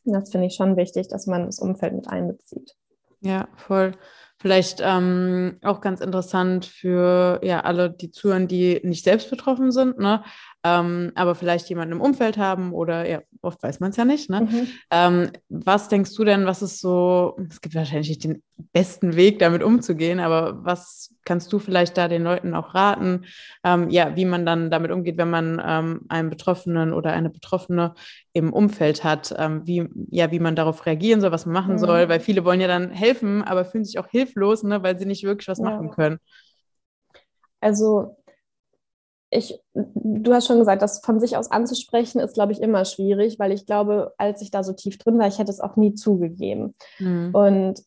Und das finde ich schon wichtig, dass man das Umfeld mit einbezieht. Ja, voll. Vielleicht ähm, auch ganz interessant für ja alle, die zuhören, die nicht selbst betroffen sind, ne? Ähm, aber vielleicht jemanden im Umfeld haben oder ja, oft weiß man es ja nicht. Ne? Mhm. Ähm, was denkst du denn, was ist so, es gibt wahrscheinlich nicht den besten Weg, damit umzugehen, aber was kannst du vielleicht da den Leuten auch raten, ähm, ja, wie man dann damit umgeht, wenn man ähm, einen Betroffenen oder eine Betroffene im Umfeld hat, ähm, wie, ja, wie man darauf reagieren soll, was man machen mhm. soll, weil viele wollen ja dann helfen, aber fühlen sich auch hilflos, ne, weil sie nicht wirklich was ja. machen können. Also ich, du hast schon gesagt, das von sich aus anzusprechen, ist, glaube ich, immer schwierig, weil ich glaube, als ich da so tief drin war, ich hätte es auch nie zugegeben. Mhm. Und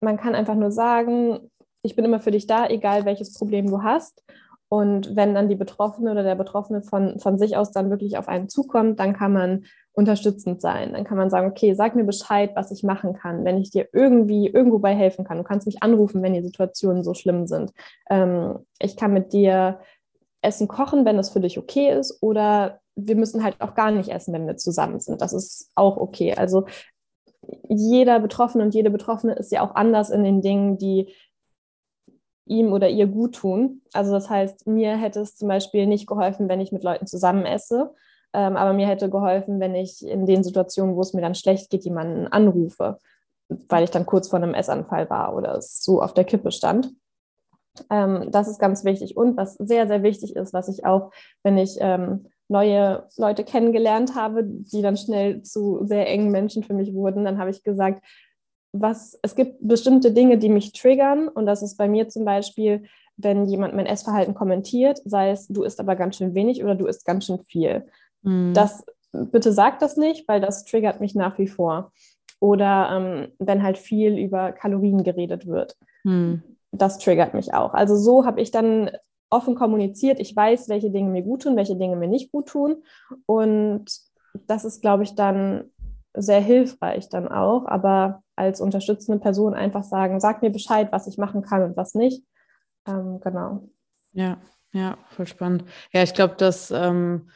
man kann einfach nur sagen, ich bin immer für dich da, egal welches Problem du hast. Und wenn dann die Betroffene oder der Betroffene von, von sich aus dann wirklich auf einen zukommt, dann kann man unterstützend sein. Dann kann man sagen, okay, sag mir Bescheid, was ich machen kann, wenn ich dir irgendwie irgendwo bei helfen kann. Du kannst mich anrufen, wenn die Situationen so schlimm sind. Ähm, ich kann mit dir Essen kochen, wenn das für dich okay ist, oder wir müssen halt auch gar nicht essen, wenn wir zusammen sind. Das ist auch okay. Also jeder Betroffene und jede Betroffene ist ja auch anders in den Dingen, die ihm oder ihr gut tun. Also das heißt, mir hätte es zum Beispiel nicht geholfen, wenn ich mit Leuten zusammen esse, ähm, aber mir hätte geholfen, wenn ich in den Situationen, wo es mir dann schlecht geht, jemanden anrufe, weil ich dann kurz vor einem Essanfall war oder es so auf der Kippe stand. Ähm, das ist ganz wichtig. Und was sehr, sehr wichtig ist, was ich auch, wenn ich ähm, neue Leute kennengelernt habe, die dann schnell zu sehr engen Menschen für mich wurden, dann habe ich gesagt, was, es gibt bestimmte Dinge, die mich triggern. Und das ist bei mir zum Beispiel, wenn jemand mein Essverhalten kommentiert, sei es, du isst aber ganz schön wenig oder du isst ganz schön viel. Mhm. Das, bitte sag das nicht, weil das triggert mich nach wie vor. Oder ähm, wenn halt viel über Kalorien geredet wird. Mhm. Das triggert mich auch. Also so habe ich dann offen kommuniziert. Ich weiß, welche Dinge mir gut tun, welche Dinge mir nicht gut tun. Und das ist, glaube ich, dann sehr hilfreich dann auch. Aber als unterstützende Person einfach sagen, sag mir Bescheid, was ich machen kann und was nicht. Ähm, genau. Ja, ja, voll spannend. Ja, ich glaube, dass ähm,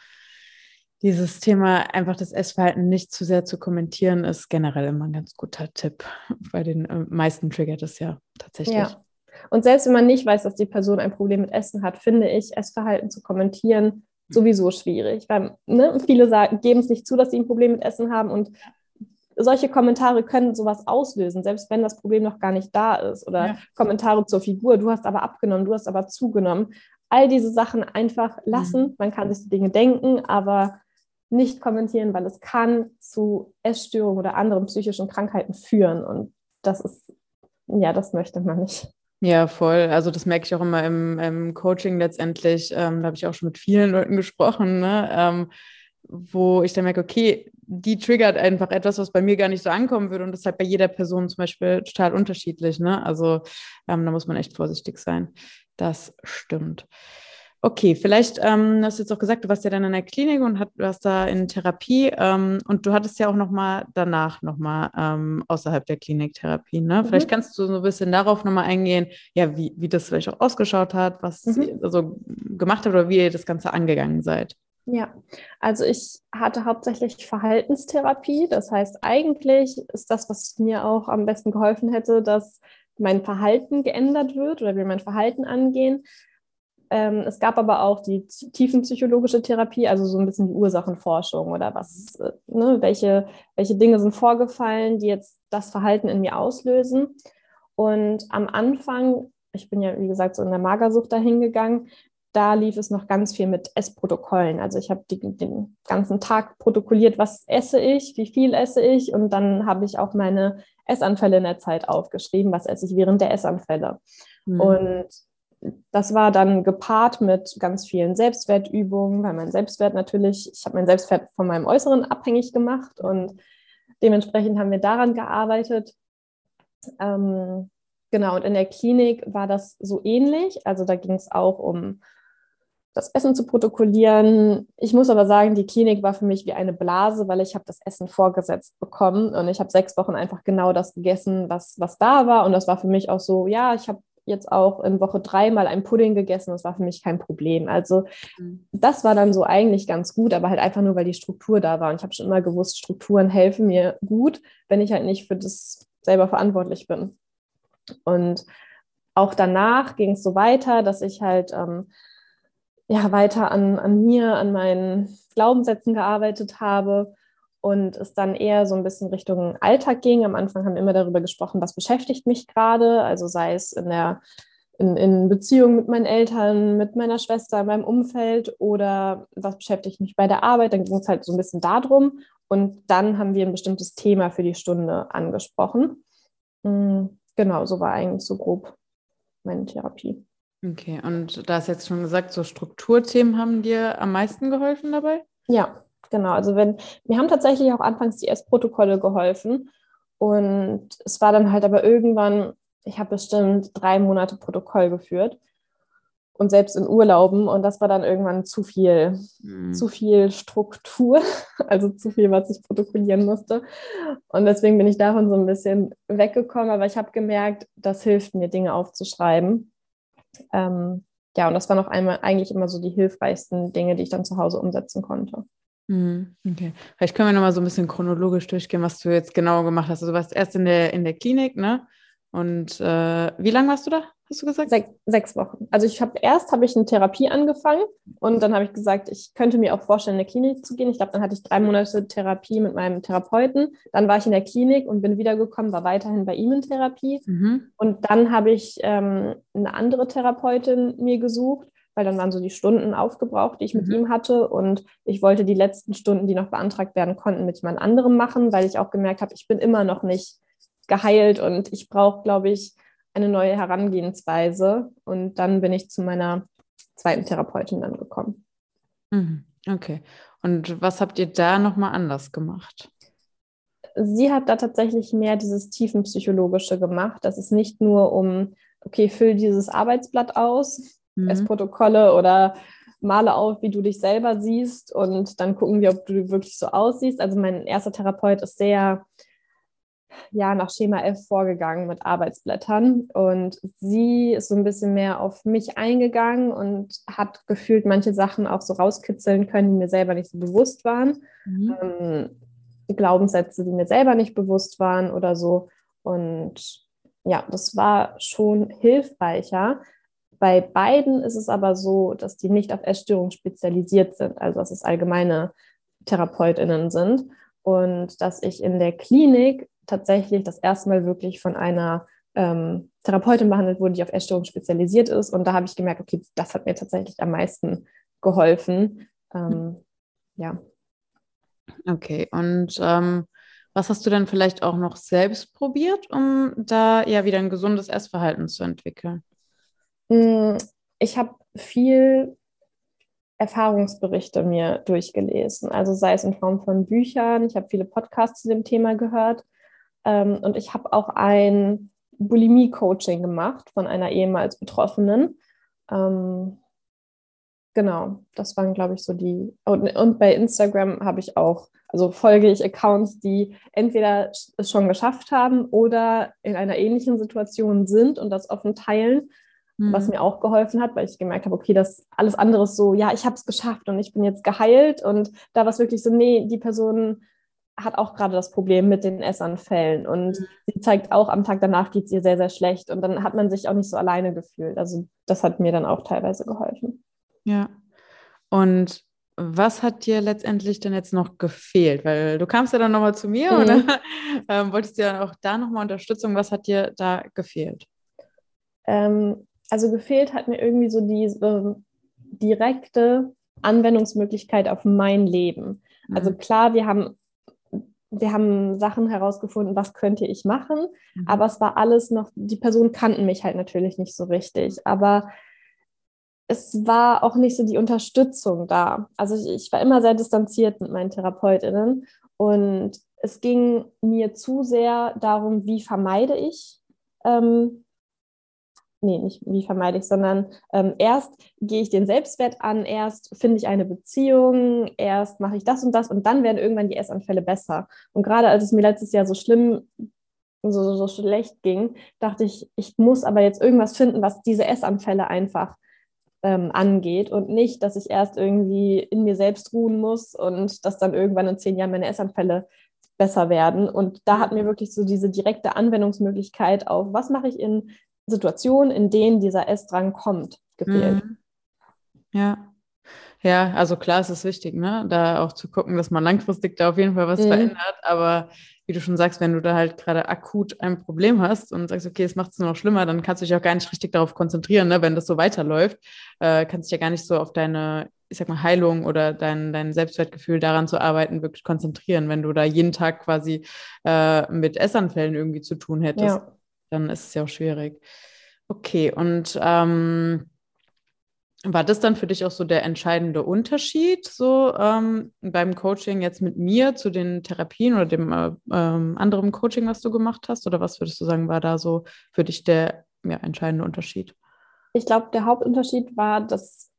dieses Thema einfach das Essverhalten nicht zu sehr zu kommentieren, ist generell immer ein ganz guter Tipp. Bei den äh, meisten triggert es ja tatsächlich. Ja. Und selbst wenn man nicht weiß, dass die Person ein Problem mit Essen hat, finde ich, Essverhalten zu kommentieren sowieso schwierig. Weil ne, viele sagen, geben es nicht zu, dass sie ein Problem mit Essen haben und solche Kommentare können sowas auslösen, selbst wenn das Problem noch gar nicht da ist. Oder ja. Kommentare zur Figur, du hast aber abgenommen, du hast aber zugenommen. All diese Sachen einfach lassen. Mhm. Man kann sich die Dinge denken, aber nicht kommentieren, weil es kann zu Essstörungen oder anderen psychischen Krankheiten führen. Und das ist, ja, das möchte man nicht. Ja, voll. Also das merke ich auch immer im, im Coaching letztendlich. Ähm, da habe ich auch schon mit vielen Leuten gesprochen, ne? ähm, wo ich dann merke, okay, die triggert einfach etwas, was bei mir gar nicht so ankommen würde. Und das ist halt bei jeder Person zum Beispiel total unterschiedlich. Ne? Also ähm, da muss man echt vorsichtig sein. Das stimmt. Okay, vielleicht ähm, hast du jetzt auch gesagt, du warst ja dann in der Klinik und hat, warst da in Therapie ähm, und du hattest ja auch nochmal danach nochmal ähm, außerhalb der Klinik Therapie. Ne? Mhm. Vielleicht kannst du so ein bisschen darauf nochmal eingehen, ja, wie, wie das vielleicht auch ausgeschaut hat, was mhm. ihr also gemacht habt oder wie ihr das Ganze angegangen seid. Ja, also ich hatte hauptsächlich Verhaltenstherapie. Das heißt, eigentlich ist das, was mir auch am besten geholfen hätte, dass mein Verhalten geändert wird oder wir mein Verhalten angehen. Ähm, es gab aber auch die tiefenpsychologische Therapie, also so ein bisschen die Ursachenforschung oder was, äh, ne, welche, welche Dinge sind vorgefallen, die jetzt das Verhalten in mir auslösen. Und am Anfang, ich bin ja wie gesagt so in der Magersucht dahingegangen, da lief es noch ganz viel mit Essprotokollen. Also ich habe den ganzen Tag protokolliert, was esse ich, wie viel esse ich und dann habe ich auch meine Essanfälle in der Zeit aufgeschrieben, was esse ich während der Essanfälle. Mhm. Und das war dann gepaart mit ganz vielen Selbstwertübungen, weil mein Selbstwert natürlich, ich habe meinen Selbstwert von meinem Äußeren abhängig gemacht und dementsprechend haben wir daran gearbeitet. Ähm, genau, und in der Klinik war das so ähnlich. Also da ging es auch um das Essen zu protokollieren. Ich muss aber sagen, die Klinik war für mich wie eine Blase, weil ich habe das Essen vorgesetzt bekommen und ich habe sechs Wochen einfach genau das gegessen, was, was da war. Und das war für mich auch so, ja, ich habe jetzt auch in Woche drei mal ein Pudding gegessen. Das war für mich kein Problem. Also mhm. das war dann so eigentlich ganz gut, aber halt einfach nur, weil die Struktur da war. Und ich habe schon immer gewusst, Strukturen helfen mir gut, wenn ich halt nicht für das selber verantwortlich bin. Und auch danach ging es so weiter, dass ich halt ähm, ja weiter an, an mir, an meinen Glaubenssätzen gearbeitet habe und es dann eher so ein bisschen Richtung Alltag ging. Am Anfang haben wir immer darüber gesprochen, was beschäftigt mich gerade, also sei es in der in, in Beziehung mit meinen Eltern, mit meiner Schwester, in meinem Umfeld oder was beschäftigt mich bei der Arbeit. Dann ging es halt so ein bisschen darum. Und dann haben wir ein bestimmtes Thema für die Stunde angesprochen. Mm, genau, so war eigentlich so grob meine Therapie. Okay, und da hast jetzt schon gesagt, so Strukturthemen haben dir am meisten geholfen dabei? Ja, Genau, also wenn, mir haben tatsächlich auch anfangs die S-Protokolle geholfen. Und es war dann halt aber irgendwann, ich habe bestimmt drei Monate Protokoll geführt und selbst in Urlauben. Und das war dann irgendwann zu viel, mhm. zu viel Struktur, also zu viel, was ich protokollieren musste. Und deswegen bin ich davon so ein bisschen weggekommen. Aber ich habe gemerkt, das hilft mir, Dinge aufzuschreiben. Ähm, ja, und das waren auch einmal eigentlich immer so die hilfreichsten Dinge, die ich dann zu Hause umsetzen konnte. Mhm, okay. Vielleicht können wir nochmal so ein bisschen chronologisch durchgehen, was du jetzt genau gemacht hast. Also du warst erst in der, in der Klinik, ne? Und äh, wie lange warst du da? hast du gesagt? Sech, sechs Wochen. Also ich habe erst habe ich eine Therapie angefangen und dann habe ich gesagt, ich könnte mir auch vorstellen, in der Klinik zu gehen. Ich glaube, dann hatte ich drei Monate Therapie mit meinem Therapeuten. Dann war ich in der Klinik und bin wiedergekommen, war weiterhin bei ihm in Therapie. Mhm. Und dann habe ich ähm, eine andere Therapeutin mir gesucht, weil dann waren so die Stunden aufgebraucht, die ich mit mhm. ihm hatte. Und ich wollte die letzten Stunden, die noch beantragt werden konnten, mit jemand anderem machen, weil ich auch gemerkt habe, ich bin immer noch nicht geheilt und ich brauche, glaube ich, eine neue Herangehensweise. Und dann bin ich zu meiner zweiten Therapeutin dann gekommen. Mhm. Okay. Und was habt ihr da nochmal anders gemacht? Sie hat da tatsächlich mehr dieses tiefenpsychologische gemacht. Das ist nicht nur um, okay, füll dieses Arbeitsblatt aus, mhm. Essprotokolle oder male auf, wie du dich selber siehst und dann gucken wir, ob du wirklich so aussiehst. Also mein erster Therapeut ist sehr ja nach Schema F vorgegangen mit Arbeitsblättern und sie ist so ein bisschen mehr auf mich eingegangen und hat gefühlt manche Sachen auch so rauskitzeln können, die mir selber nicht so bewusst waren. Mhm. Ähm, Glaubenssätze, die mir selber nicht bewusst waren oder so. Und ja, das war schon hilfreicher. Bei beiden ist es aber so, dass die nicht auf Essstörungen spezialisiert sind, also dass es allgemeine TherapeutInnen sind und dass ich in der Klinik tatsächlich das erste Mal wirklich von einer ähm, Therapeutin behandelt wurde, die auf Essstörungen spezialisiert ist. Und da habe ich gemerkt, okay, das hat mir tatsächlich am meisten geholfen. Ähm, ja. Okay, und ähm, was hast du denn vielleicht auch noch selbst probiert, um da ja wieder ein gesundes Essverhalten zu entwickeln? Hm, ich habe viel Erfahrungsberichte mir durchgelesen, also sei es in Form von Büchern, ich habe viele Podcasts zu dem Thema gehört ähm, und ich habe auch ein Bulimie-Coaching gemacht von einer ehemals Betroffenen. Ähm, genau, das waren, glaube ich, so die. Und, und bei Instagram habe ich auch, also folge ich Accounts, die entweder es schon geschafft haben oder in einer ähnlichen Situation sind und das offen teilen was mhm. mir auch geholfen hat, weil ich gemerkt habe, okay, das alles andere ist so, ja, ich habe es geschafft und ich bin jetzt geheilt und da war es wirklich so, nee, die Person hat auch gerade das Problem mit den Essanfällen und mhm. sie zeigt auch, am Tag danach geht es ihr sehr, sehr schlecht und dann hat man sich auch nicht so alleine gefühlt. Also das hat mir dann auch teilweise geholfen. Ja. Und was hat dir letztendlich denn jetzt noch gefehlt? Weil du kamst ja dann nochmal zu mir mhm. oder ähm, wolltest du ja auch da nochmal Unterstützung? Was hat dir da gefehlt? Ähm, also gefehlt hat mir irgendwie so diese direkte Anwendungsmöglichkeit auf mein Leben. Mhm. Also klar, wir haben, wir haben Sachen herausgefunden, was könnte ich machen, mhm. aber es war alles noch, die Personen kannten mich halt natürlich nicht so richtig, aber es war auch nicht so die Unterstützung da. Also ich, ich war immer sehr distanziert mit meinen TherapeutInnen und es ging mir zu sehr darum, wie vermeide ich ähm, nee, nicht wie vermeide ich, sondern ähm, erst gehe ich den Selbstwert an, erst finde ich eine Beziehung, erst mache ich das und das und dann werden irgendwann die Essanfälle besser. Und gerade als es mir letztes Jahr so schlimm, so, so schlecht ging, dachte ich, ich muss aber jetzt irgendwas finden, was diese Essanfälle einfach ähm, angeht und nicht, dass ich erst irgendwie in mir selbst ruhen muss und dass dann irgendwann in zehn Jahren meine Essanfälle besser werden. Und da hat mir wirklich so diese direkte Anwendungsmöglichkeit auf, was mache ich in Situationen, in denen dieser Essdrang kommt, gefehlt. Mhm. Ja. Ja, also klar, es ist wichtig, ne? da auch zu gucken, dass man langfristig da auf jeden Fall was mhm. verändert. Aber wie du schon sagst, wenn du da halt gerade akut ein Problem hast und sagst, okay, es macht es nur noch schlimmer, dann kannst du dich auch gar nicht richtig darauf konzentrieren, ne? wenn das so weiterläuft, äh, kannst dich ja gar nicht so auf deine, ich sag mal, Heilung oder dein, dein Selbstwertgefühl daran zu arbeiten, wirklich konzentrieren, wenn du da jeden Tag quasi äh, mit Essanfällen irgendwie zu tun hättest. Ja dann ist es ja auch schwierig. Okay, und ähm, war das dann für dich auch so der entscheidende Unterschied, so ähm, beim Coaching jetzt mit mir zu den Therapien oder dem äh, ähm, anderen Coaching, was du gemacht hast? Oder was würdest du sagen, war da so für dich der ja, entscheidende Unterschied? Ich glaube, der Hauptunterschied war, dass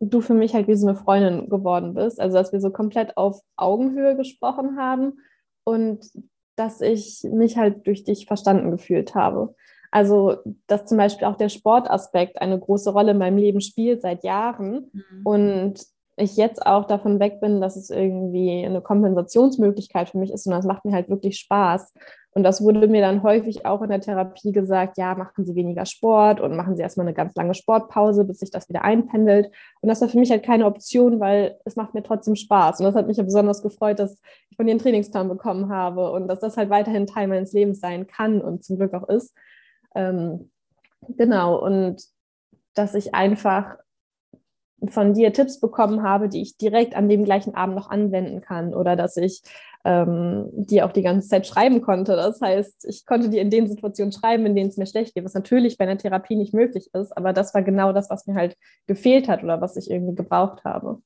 du für mich halt wie so eine Freundin geworden bist. Also, dass wir so komplett auf Augenhöhe gesprochen haben und dass ich mich halt durch dich verstanden gefühlt habe. Also, dass zum Beispiel auch der Sportaspekt eine große Rolle in meinem Leben spielt seit Jahren mhm. und ich jetzt auch davon weg bin, dass es irgendwie eine Kompensationsmöglichkeit für mich ist, sondern es macht mir halt wirklich Spaß. Und das wurde mir dann häufig auch in der Therapie gesagt, ja, machen Sie weniger Sport und machen Sie erstmal eine ganz lange Sportpause, bis sich das wieder einpendelt. Und das war für mich halt keine Option, weil es macht mir trotzdem Spaß. Und das hat mich ja besonders gefreut, dass ich von dir einen Trainingsplan bekommen habe und dass das halt weiterhin Teil meines Lebens sein kann und zum Glück auch ist. Ähm, genau, und dass ich einfach von dir Tipps bekommen habe, die ich direkt an dem gleichen Abend noch anwenden kann oder dass ich ähm, dir auch die ganze Zeit schreiben konnte. Das heißt, ich konnte dir in den Situationen schreiben, in denen es mir schlecht geht, was natürlich bei einer Therapie nicht möglich ist, aber das war genau das, was mir halt gefehlt hat oder was ich irgendwie gebraucht habe.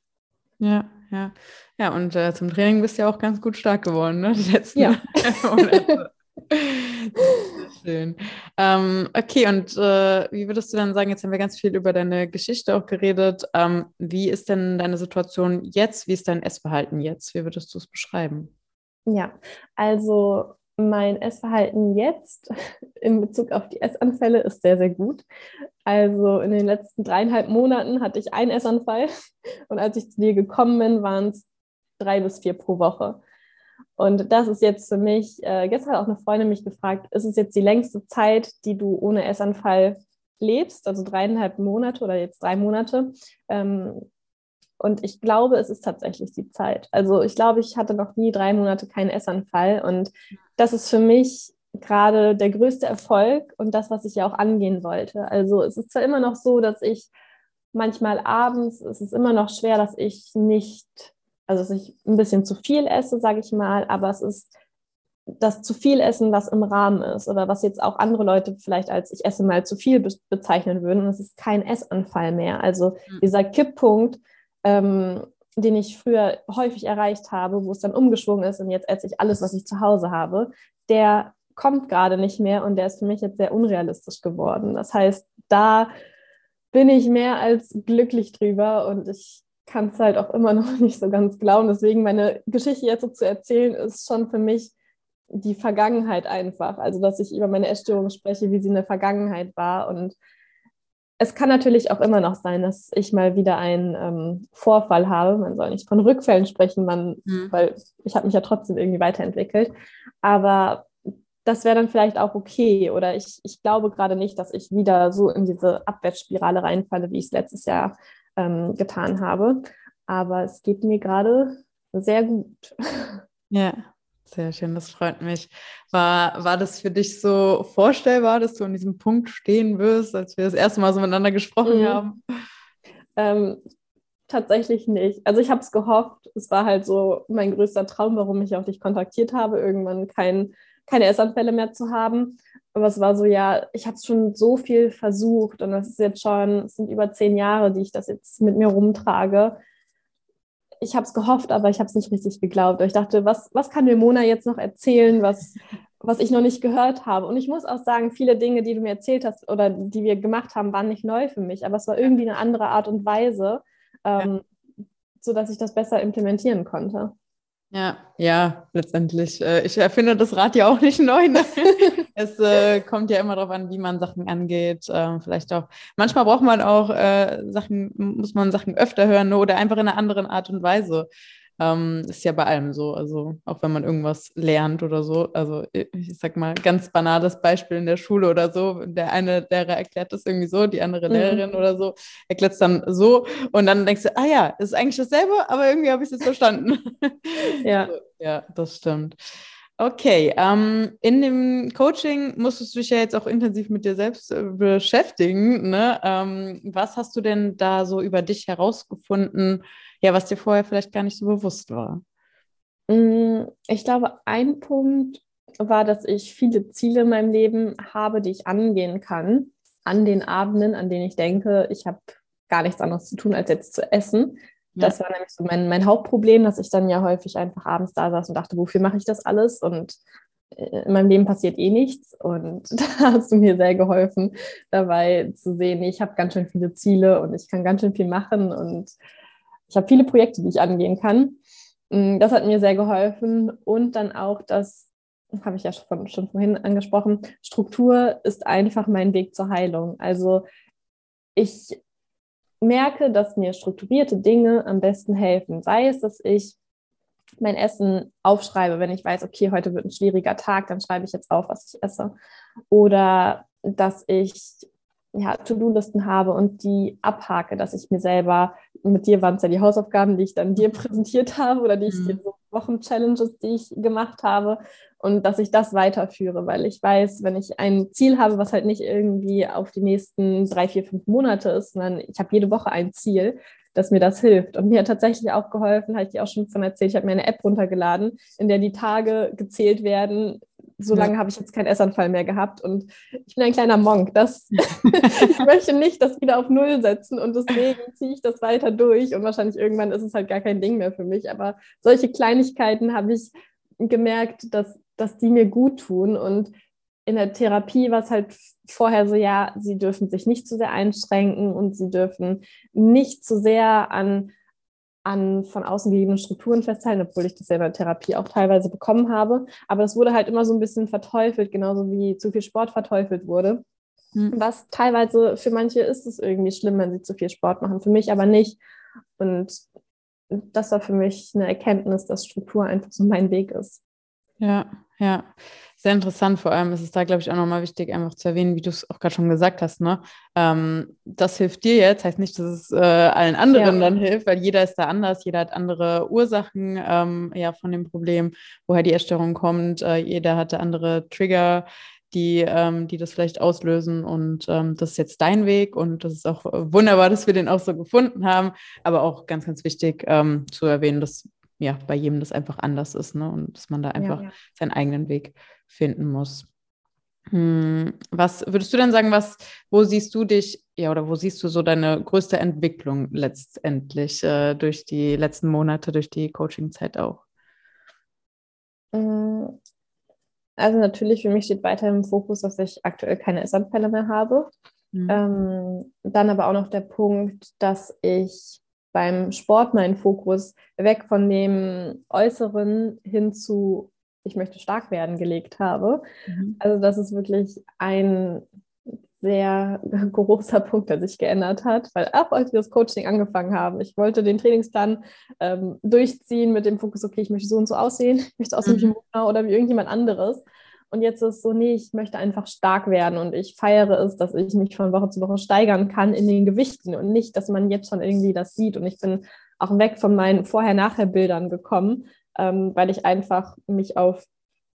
Ja, ja. Ja, und äh, zum Training bist du ja auch ganz gut stark geworden, ne? Die letzten ja. Monate. Schön. Ähm, okay, und äh, wie würdest du dann sagen, jetzt haben wir ganz viel über deine Geschichte auch geredet. Ähm, wie ist denn deine Situation jetzt? Wie ist dein Essverhalten jetzt? Wie würdest du es beschreiben? Ja, also mein Essverhalten jetzt in Bezug auf die Essanfälle ist sehr, sehr gut. Also in den letzten dreieinhalb Monaten hatte ich einen Essanfall und als ich zu dir gekommen bin, waren es drei bis vier pro Woche. Und das ist jetzt für mich, äh, gestern hat auch eine Freundin mich gefragt, ist es jetzt die längste Zeit, die du ohne Essanfall lebst, also dreieinhalb Monate oder jetzt drei Monate. Ähm, und ich glaube, es ist tatsächlich die Zeit. Also ich glaube, ich hatte noch nie drei Monate keinen Essanfall. Und das ist für mich gerade der größte Erfolg und das, was ich ja auch angehen wollte. Also es ist zwar immer noch so, dass ich manchmal abends, es ist immer noch schwer, dass ich nicht also dass ich ein bisschen zu viel esse, sage ich mal, aber es ist das zu viel Essen, was im Rahmen ist oder was jetzt auch andere Leute vielleicht als ich esse mal zu viel be bezeichnen würden. Und es ist kein Essanfall mehr. Also mhm. dieser Kipppunkt, ähm, den ich früher häufig erreicht habe, wo es dann umgeschwungen ist und jetzt esse ich alles, was ich zu Hause habe, der kommt gerade nicht mehr und der ist für mich jetzt sehr unrealistisch geworden. Das heißt, da bin ich mehr als glücklich drüber und ich kann es halt auch immer noch nicht so ganz glauben. Deswegen meine Geschichte jetzt so zu erzählen, ist schon für mich die Vergangenheit einfach. Also, dass ich über meine Essstörung spreche, wie sie in der Vergangenheit war. Und es kann natürlich auch immer noch sein, dass ich mal wieder einen ähm, Vorfall habe. Man soll nicht von Rückfällen sprechen, man, mhm. weil ich habe mich ja trotzdem irgendwie weiterentwickelt. Aber das wäre dann vielleicht auch okay. Oder ich, ich glaube gerade nicht, dass ich wieder so in diese Abwärtsspirale reinfalle, wie ich es letztes Jahr ähm, getan habe. Aber es geht mir gerade sehr gut. Ja, sehr schön, das freut mich. War, war das für dich so vorstellbar, dass du an diesem Punkt stehen wirst, als wir das erste Mal so miteinander gesprochen mhm. haben? Ähm, tatsächlich nicht. Also ich habe es gehofft. Es war halt so mein größter Traum, warum ich auch dich kontaktiert habe, irgendwann kein, keine Essanfälle mehr zu haben. Aber es war so, ja, ich habe schon so viel versucht und das ist jetzt schon, es sind über zehn Jahre, die ich das jetzt mit mir rumtrage. Ich habe es gehofft, aber ich habe es nicht richtig geglaubt. Ich dachte, was, was kann mir Mona jetzt noch erzählen, was, was ich noch nicht gehört habe? Und ich muss auch sagen, viele Dinge, die du mir erzählt hast oder die wir gemacht haben, waren nicht neu für mich, aber es war irgendwie eine andere Art und Weise, ähm, ja. sodass ich das besser implementieren konnte. Ja, ja, letztendlich. Äh, ich erfinde das Rad ja auch nicht neu. Ne? es äh, kommt ja immer darauf an, wie man Sachen angeht. Ähm, vielleicht auch. Manchmal braucht man auch äh, Sachen, muss man Sachen öfter hören ne? oder einfach in einer anderen Art und Weise. Ähm, ist ja bei allem so. Also auch wenn man irgendwas lernt oder so. Also ich sag mal, ganz banales Beispiel in der Schule oder so. Der eine Lehrer erklärt das irgendwie so, die andere mhm. Lehrerin oder so erklärt es dann so. Und dann denkst du, ah ja, ist eigentlich dasselbe, aber irgendwie habe ich es jetzt verstanden. ja. So, ja, das stimmt. Okay, ähm, in dem Coaching musstest du dich ja jetzt auch intensiv mit dir selbst äh, beschäftigen. Ne? Ähm, was hast du denn da so über dich herausgefunden, ja, was dir vorher vielleicht gar nicht so bewusst war? Mm, ich glaube, ein Punkt war, dass ich viele Ziele in meinem Leben habe, die ich angehen kann, an den Abenden, an denen ich denke, ich habe gar nichts anderes zu tun, als jetzt zu essen. Ja. Das war nämlich so mein, mein Hauptproblem, dass ich dann ja häufig einfach abends da saß und dachte, wofür mache ich das alles? Und äh, in meinem Leben passiert eh nichts. Und da hast du mir sehr geholfen, dabei zu sehen, ich habe ganz schön viele Ziele und ich kann ganz schön viel machen und ich habe viele Projekte, die ich angehen kann. Mm, das hat mir sehr geholfen. Und dann auch das, habe ich ja schon, schon vorhin angesprochen, Struktur ist einfach mein Weg zur Heilung. Also ich merke, dass mir strukturierte Dinge am besten helfen. Sei es, dass ich mein Essen aufschreibe, wenn ich weiß, okay, heute wird ein schwieriger Tag, dann schreibe ich jetzt auf, was ich esse. Oder dass ich ja, To-Do-Listen habe und die abhake, dass ich mir selber, mit dir waren es ja die Hausaufgaben, die ich dann dir präsentiert habe oder die ich mhm. dir so Wochen-Challenges, die ich gemacht habe und dass ich das weiterführe, weil ich weiß, wenn ich ein Ziel habe, was halt nicht irgendwie auf die nächsten drei, vier, fünf Monate ist, sondern ich habe jede Woche ein Ziel, dass mir das hilft. Und mir hat tatsächlich auch geholfen, habe ich dir auch schon von erzählt, ich habe mir eine App runtergeladen, in der die Tage gezählt werden. So lange ja. habe ich jetzt keinen Essanfall mehr gehabt und ich bin ein kleiner Monk. Das, ich möchte nicht das wieder auf Null setzen und deswegen ziehe ich das weiter durch und wahrscheinlich irgendwann ist es halt gar kein Ding mehr für mich. Aber solche Kleinigkeiten habe ich gemerkt, dass, dass die mir gut tun und in der Therapie war es halt vorher so, ja, sie dürfen sich nicht zu sehr einschränken und sie dürfen nicht zu sehr an, an von außen gegebenen Strukturen festhalten, obwohl ich das ja in der Therapie auch teilweise bekommen habe. Aber es wurde halt immer so ein bisschen verteufelt, genauso wie zu viel Sport verteufelt wurde. Mhm. Was teilweise für manche ist es irgendwie schlimm, wenn sie zu viel Sport machen, für mich aber nicht. Und das war für mich eine Erkenntnis, dass Struktur einfach so mein Weg ist. Ja, ja, sehr interessant. Vor allem ist es da, glaube ich, auch nochmal wichtig, einfach zu erwähnen, wie du es auch gerade schon gesagt hast. Ne? Ähm, das hilft dir jetzt, heißt nicht, dass es äh, allen anderen ja. dann hilft, weil jeder ist da anders, jeder hat andere Ursachen ähm, ja, von dem Problem, woher die Essstörung kommt. Äh, jeder hatte andere Trigger, die, ähm, die das vielleicht auslösen. Und ähm, das ist jetzt dein Weg und das ist auch äh, wunderbar, dass wir den auch so gefunden haben. Aber auch ganz, ganz wichtig ähm, zu erwähnen, dass ja, bei jedem das einfach anders ist, ne? Und dass man da einfach ja, ja. seinen eigenen Weg finden muss. Hm, was würdest du denn sagen, was, wo siehst du dich, ja, oder wo siehst du so deine größte Entwicklung letztendlich äh, durch die letzten Monate, durch die Coaching-Zeit auch? Hm, also natürlich für mich steht weiter im Fokus, dass ich aktuell keine Essanfälle mehr habe. Mhm. Ähm, dann aber auch noch der Punkt, dass ich beim Sport meinen Fokus weg von dem Äußeren hin zu, ich möchte stark werden, gelegt habe. Mhm. Also das ist wirklich ein sehr großer Punkt, der sich geändert hat, weil ab als wir das Coaching angefangen haben, ich wollte den Trainingsplan ähm, durchziehen mit dem Fokus, okay, ich möchte so und so aussehen, ich möchte aussehen mhm. wie Mona oder wie irgendjemand anderes. Und jetzt ist es so, nee, ich möchte einfach stark werden und ich feiere es, dass ich mich von Woche zu Woche steigern kann in den Gewichten und nicht, dass man jetzt schon irgendwie das sieht. Und ich bin auch weg von meinen Vorher-Nachher-Bildern gekommen, ähm, weil ich einfach mich auf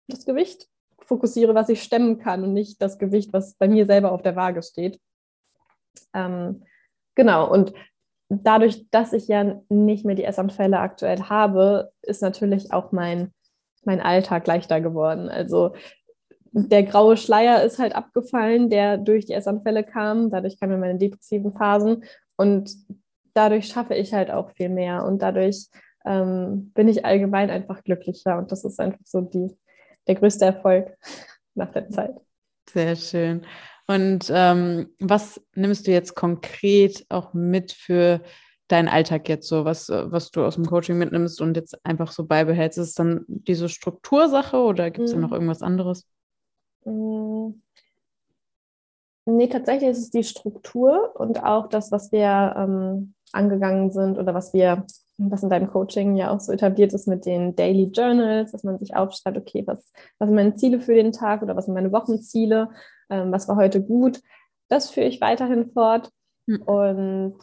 das Gewicht fokussiere, was ich stemmen kann und nicht das Gewicht, was bei mir selber auf der Waage steht. Ähm, genau, und dadurch, dass ich ja nicht mehr die Essanfälle aktuell habe, ist natürlich auch mein, mein Alltag leichter geworden. Also der graue Schleier ist halt abgefallen, der durch die Essanfälle kam. Dadurch kamen meine depressiven Phasen und dadurch schaffe ich halt auch viel mehr und dadurch ähm, bin ich allgemein einfach glücklicher und das ist einfach so die, der größte Erfolg nach der Zeit. Sehr schön. Und ähm, was nimmst du jetzt konkret auch mit für deinen Alltag jetzt so, was, was du aus dem Coaching mitnimmst und jetzt einfach so beibehältst? Ist es dann diese Struktursache oder gibt es mhm. da noch irgendwas anderes? Mm. Nee, tatsächlich ist es die Struktur und auch das, was wir ähm, angegangen sind oder was wir, was in deinem Coaching ja auch so etabliert ist mit den Daily Journals, dass man sich aufschreibt, okay, was, was sind meine Ziele für den Tag oder was sind meine Wochenziele, ähm, was war heute gut. Das führe ich weiterhin fort. Mhm. Und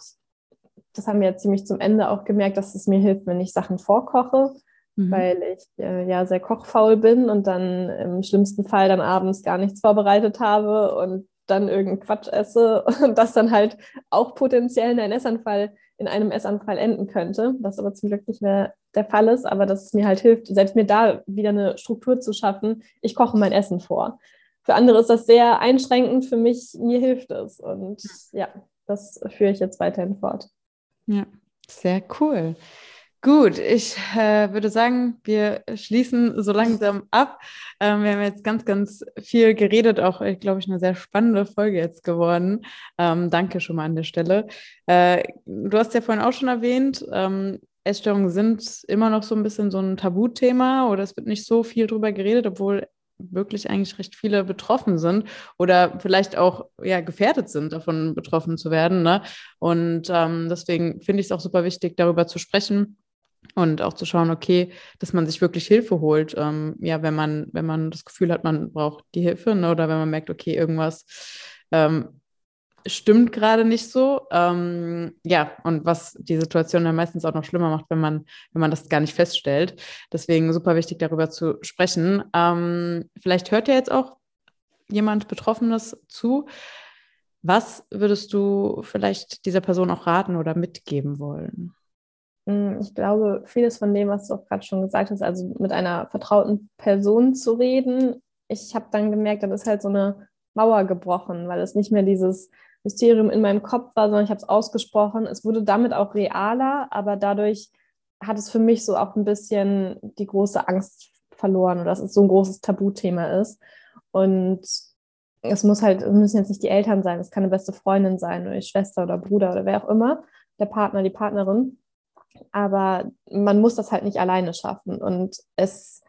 das haben wir ja ziemlich zum Ende auch gemerkt, dass es mir hilft, wenn ich Sachen vorkoche mhm. weil ich äh, ja sehr kochfaul bin und dann im schlimmsten Fall dann abends gar nichts vorbereitet habe und dann irgendeinen Quatsch esse und das dann halt auch potenziell in einem Essanfall, in einem Essanfall enden könnte, was aber zum Glück nicht mehr der Fall ist, aber dass es mir halt hilft, selbst mir da wieder eine Struktur zu schaffen. Ich koche mein Essen vor. Für andere ist das sehr einschränkend, für mich, mir hilft es. Und ja, das führe ich jetzt weiterhin fort. Ja, sehr cool. Gut, ich äh, würde sagen, wir schließen so langsam ab. Ähm, wir haben jetzt ganz, ganz viel geredet, auch, ich glaube ich, eine sehr spannende Folge jetzt geworden. Ähm, danke schon mal an der Stelle. Äh, du hast ja vorhin auch schon erwähnt, ähm, Essstörungen sind immer noch so ein bisschen so ein Tabuthema oder es wird nicht so viel drüber geredet, obwohl wirklich eigentlich recht viele betroffen sind oder vielleicht auch ja gefährdet sind, davon betroffen zu werden. Ne? Und ähm, deswegen finde ich es auch super wichtig, darüber zu sprechen Und auch zu schauen, okay, dass man sich wirklich Hilfe holt. Ähm, ja, wenn man, wenn man das Gefühl hat, man braucht die Hilfe, ne, oder wenn man merkt, okay, irgendwas ähm, stimmt gerade nicht so. Ähm, ja, und was die Situation dann meistens auch noch schlimmer macht, wenn man, wenn man das gar nicht feststellt. Deswegen super wichtig, darüber zu sprechen. Ähm, vielleicht hört ja jetzt auch jemand Betroffenes zu. Was würdest du vielleicht dieser Person auch raten oder mitgeben wollen? Hm, ich glaube, vieles von dem, was du auch gerade schon gesagt hast, also mit einer vertrauten Person zu reden, ich habe dann gemerkt, dann ist halt so eine Mauer gebrochen, weil es nicht mehr dieses Mysterium in meinem Kopf war, sondern ich habe es ausgesprochen. Es wurde damit auch realer, aber dadurch hat es für mich so auch ein bisschen die große Angst verloren dass es so ein großes Tabuthema ist. Und es muss halt, es müssen jetzt nicht die Eltern sein, es kann eine beste Freundin sein oder die Schwester oder Bruder oder wer auch immer, der Partner, die Partnerin. Aber man muss das halt nicht alleine schaffen. Und es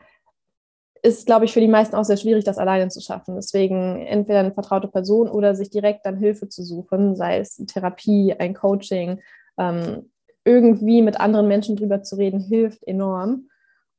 ist, glaube ich, für die meisten auch sehr schwierig, das alleine zu schaffen. Deswegen entweder eine vertraute Person oder sich direkt dann Hilfe zu suchen, sei es Therapie, ein Coaching, ähm, irgendwie mit anderen Menschen drüber zu reden, hilft enorm.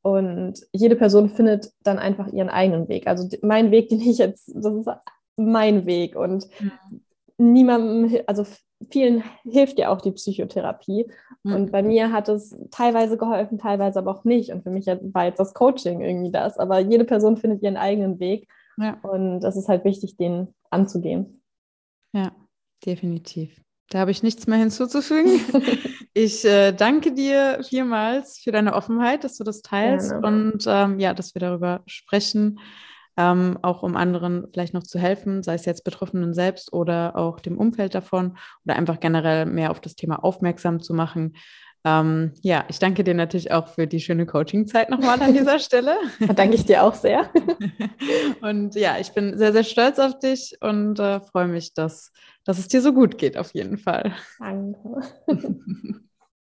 Und jede Person findet dann einfach ihren eigenen Weg. Also mein Weg, den ich jetzt, das ist mein Weg. Und mhm. niemandem, also vielen hilft ja auch die Psychotherapie. Mhm. Und bei mir hat es teilweise geholfen, teilweise aber auch nicht. Und für mich war jetzt das Coaching irgendwie das. Aber jede Person findet ihren eigenen Weg. Ja. Und das ist halt wichtig, den anzugehen. Ja, definitiv. Da habe ich nichts mehr hinzuzufügen. ich äh, danke dir vielmals für deine Offenheit, dass du das teilst Gerne. und ähm, ja, dass wir darüber sprechen ähm, auch um anderen vielleicht noch zu helfen, sei es jetzt Betroffenen selbst oder auch dem Umfeld davon oder einfach generell mehr auf das Thema aufmerksam zu machen. Ähm, ja, ich danke dir natürlich auch für die schöne Coaching-Zeit nochmal an dieser Stelle. danke ich dir auch sehr. und ja, ich bin sehr, sehr stolz auf dich und äh, freue mich, dass, dass es dir so gut geht, auf jeden Fall. Danke.